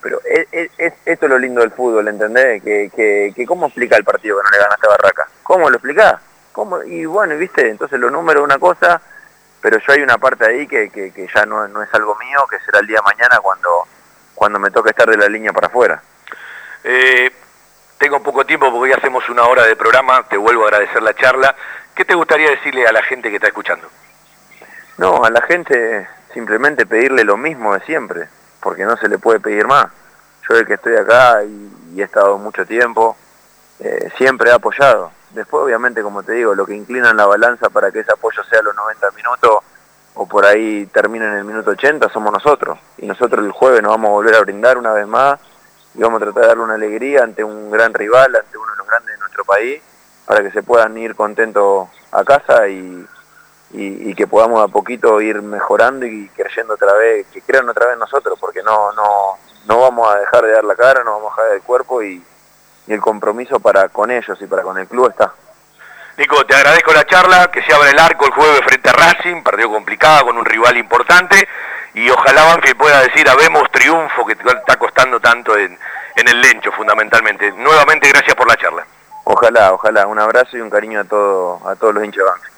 [SPEAKER 8] pero es, esto es lo lindo del fútbol, ¿entendés? Que, que, cómo explica el partido que no le ganaste a Barraca. ¿Cómo lo explicás? ¿Cómo? Y bueno, viste, entonces los números una cosa, pero yo hay una parte ahí que, que, ya no, no, es algo mío, que será el día de mañana cuando, cuando me toque estar de la línea para afuera.
[SPEAKER 3] Eh, tengo poco tiempo porque ya hacemos una hora de programa, te vuelvo a agradecer la charla. ¿Qué te gustaría decirle a la gente que está escuchando?
[SPEAKER 8] No, a la gente simplemente pedirle lo mismo de siempre porque no se le puede pedir más. Yo el que estoy acá y, he estado mucho tiempo, eh, siempre he apoyado. Después, obviamente, como te digo, lo que inclina en la balanza para que ese apoyo sea los 90 minutos o por ahí termine en el minuto 80 somos nosotros. Y nosotros el jueves nos vamos a volver a brindar una vez más y vamos a tratar de darle una alegría ante un gran rival, ante uno de los grandes de nuestro país, para que se puedan ir contentos a casa y, y, que podamos a poquito ir mejorando y creyendo otra vez, que crean otra vez nosotros, porque no, no, no vamos a dejar de dar la cara, no vamos a dejar el cuerpo y, el compromiso para con ellos y para con el club está.
[SPEAKER 3] Nico, te agradezco la charla, que se abra el arco el jueves frente a Racing, partido complicado con un rival importante, y ojalá Banfield pueda decir, habemos triunfo que te está costando tanto en, en el lencho fundamentalmente. Nuevamente gracias por la charla.
[SPEAKER 8] Ojalá, ojalá, un abrazo y un cariño a, todo, a todos los hinchas de Banfield.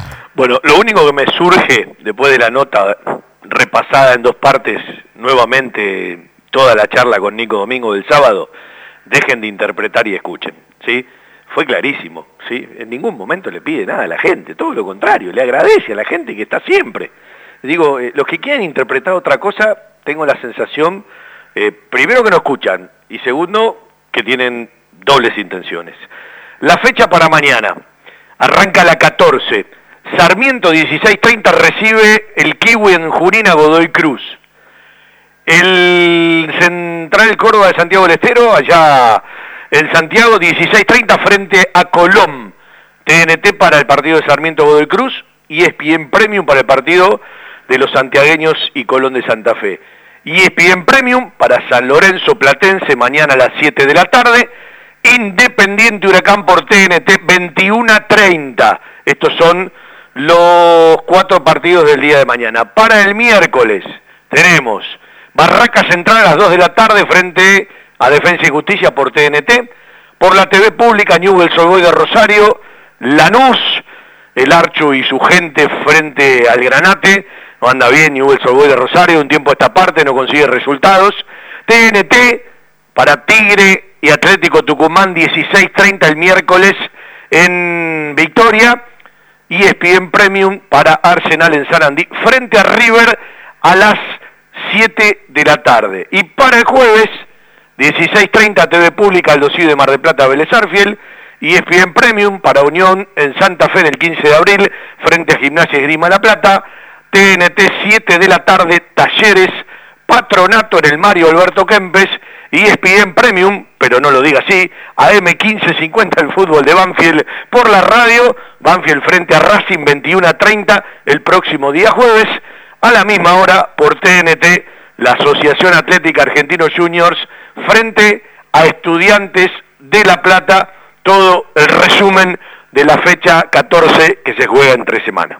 [SPEAKER 3] Bueno, lo único que me surge después de la nota repasada en dos partes, nuevamente toda la charla con Nico Domingo del sábado, dejen de interpretar y escuchen, ¿sí? Fue clarísimo, ¿sí? En ningún momento le pide nada a la gente, todo lo contrario, le agradece a la gente que está siempre. Digo, eh, los que quieren interpretar otra cosa, tengo la sensación, eh, primero que no escuchan, y segundo, que tienen dobles intenciones. La fecha para mañana, arranca la 14, Sarmiento 1630 recibe el Kiwi en Junina Godoy Cruz. El Central Córdoba de Santiago del Estero, allá en Santiago 1630 frente a Colón. TNT para el partido de Sarmiento Godoy Cruz y ESPN Premium para el partido de los santiagueños y Colón de Santa Fe. Y ESPN Premium para San Lorenzo Platense mañana a las 7 de la tarde. Independiente Huracán por TNT 21 a 30. Estos son los cuatro partidos del día de mañana. Para el miércoles tenemos Barraca Central a las 2 de la tarde frente a Defensa y Justicia por TNT. Por la TV pública Newell's Old de Rosario, Lanús, el Archo y su gente frente al Granate. No anda bien Newell's Old de Rosario, un tiempo a esta parte no consigue resultados. TNT para Tigre y Atlético Tucumán 16.30 el miércoles en Victoria ESPN Premium para Arsenal en Sarandí frente a River a las 7 de la tarde. Y para el jueves, 16.30 TV Pública, el dossier de Mar del Plata, Vélez Arfiel, y ESPN Premium para Unión en Santa Fe el 15 de abril frente a Gimnasia Grima La Plata, TNT 7 de la tarde, Talleres, Patronato en el Mario Alberto Kempes, y ESPN Premium, pero no lo diga así, AM 1550 el fútbol de Banfield por la radio, Banfield frente a Racing 21 a 30 el próximo día jueves, a la misma hora por TNT, la Asociación Atlética Argentino Juniors frente a Estudiantes de La Plata, todo el resumen de la fecha 14 que se juega en tres semanas.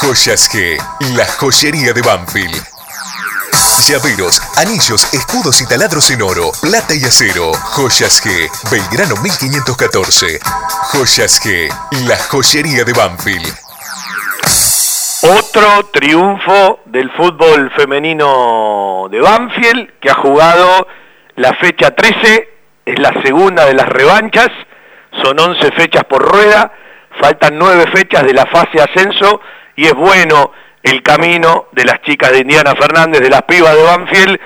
[SPEAKER 10] Joyas G, la joyería de Banfield. Llaveros, anillos, escudos y taladros en oro, plata y acero. Joyas G, Belgrano 1514. Joyas G, la joyería de Banfield.
[SPEAKER 3] Otro triunfo del fútbol femenino de Banfield, que ha jugado la fecha 13, es la segunda de las revanchas, son 11 fechas por rueda, faltan 9 fechas de la fase ascenso y es bueno el camino de las chicas de Indiana Fernández, de las pibas de Banfield,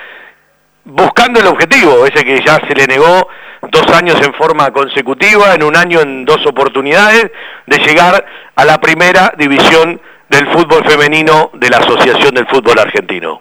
[SPEAKER 3] buscando el objetivo, ese que ya se le negó dos años en forma consecutiva, en un año en dos oportunidades, de llegar a la primera división del fútbol femenino de la Asociación del Fútbol Argentino.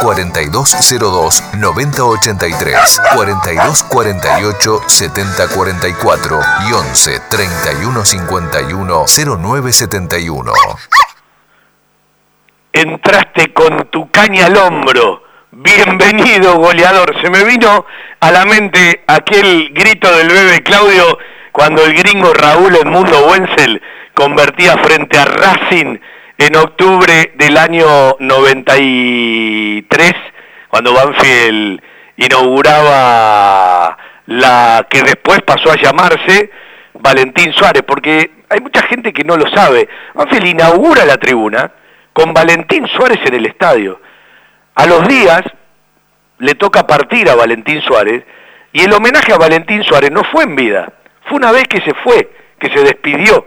[SPEAKER 2] 4202 9083, 4248 7044 y 11 3151 0971.
[SPEAKER 3] Entraste con tu caña al hombro. Bienvenido, goleador. Se me vino a la mente aquel grito del bebé Claudio cuando el gringo Raúl Edmundo Wenzel convertía frente a Racing en octubre del año 93, cuando Banfield inauguraba la que después pasó a llamarse Valentín Suárez, porque hay mucha gente que no lo sabe. Banfield inaugura la tribuna con Valentín Suárez en el estadio. A los días le toca partir a Valentín Suárez y el homenaje a Valentín Suárez no fue en vida, fue una vez que se fue, que se despidió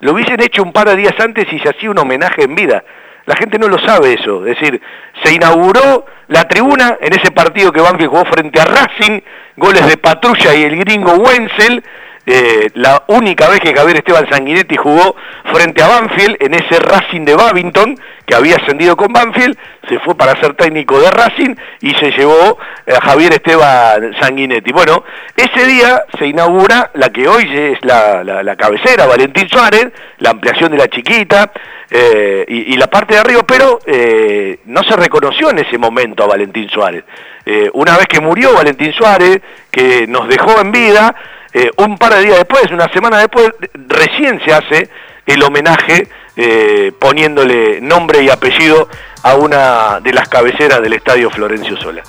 [SPEAKER 3] lo hubiesen hecho un par de días antes y se hacía un homenaje en vida. La gente no lo sabe eso. Es decir, se inauguró la tribuna en ese partido que Banfield jugó frente a Racing, goles de Patrulla y el gringo Wenzel, eh, la única vez que Javier Esteban Sanguinetti jugó frente a Banfield en ese Racing de Babington, que había ascendido con Banfield, se fue para ser técnico de Racing y se llevó a Javier Esteban Sanguinetti. Bueno, ese día se inaugura la que hoy es la, cabecera, Valentín Suárez, la ampliación de la chiquita eh, y, la parte de arriba, pero eh, no se reconoció en ese momento a Valentín Suárez. una vez que murió Valentín Suárez, que nos dejó en vida, eh, un par de días después, una semana después, recién se hace el homenaje eh, poniéndole nombre y apellido a una de las cabeceras del estadio Florencio Sola.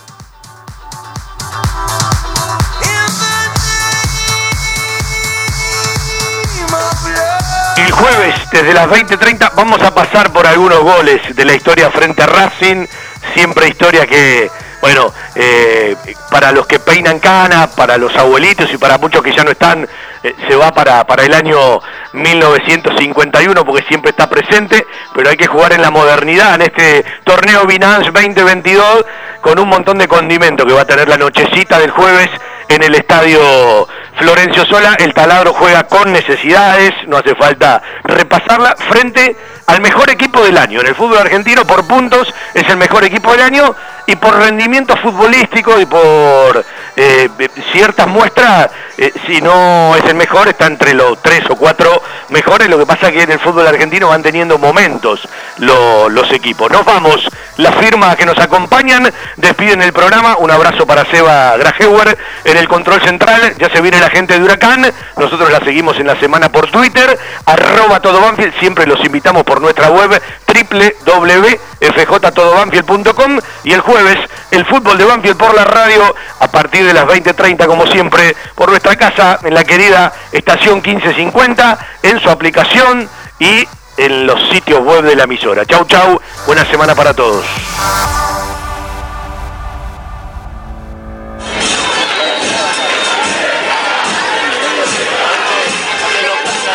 [SPEAKER 3] El jueves, desde las 20.30, vamos a pasar por algunos goles de la historia frente a Racing, siempre historia que bueno, eh, para los que peinan cana, para los abuelitos y para muchos que ya no están, eh, se va para, para el año 1951 porque siempre está presente, pero hay que jugar en la modernidad, en este torneo Binance 2022, con un montón de condimento que va a tener la nochecita del jueves en el estadio Florencio Sola. El taladro juega con necesidades, no hace falta repasarla, frente al mejor equipo del año. En el fútbol argentino, por puntos, es el mejor equipo del año y por rendimiento futbolístico y por eh, ciertas muestras, eh, si no es el mejor, está entre los tres o cuatro mejores. Lo que pasa es que en el fútbol argentino van teniendo momentos los equipos. Nos vamos, las firmas que nos acompañan despiden el programa. Un abrazo para Seba Grajewer control central. Ya se viene la gente de Huracán. Nosotros la seguimos en la semana por Twitter, arroba todo Banfield. Siempre los invitamos por nuestra web www.fjtodobanfield.com y el jueves el fútbol de Banfield por la radio a partir de las 20.30 como siempre por nuestra casa en la querida estación 1550 en su aplicación y en los sitios web de la emisora. Chau chau, buena semana para todos.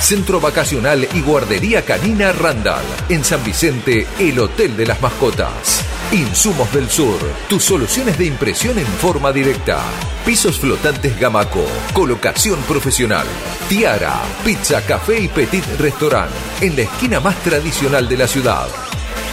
[SPEAKER 2] Centro Vacacional y Guardería Canina Randall. En San Vicente, el Hotel de las Mascotas. Insumos del Sur, tus soluciones de impresión en forma directa. Pisos flotantes Gamaco, colocación profesional. Tiara, pizza, café y petit restaurant. En la esquina más tradicional de la ciudad.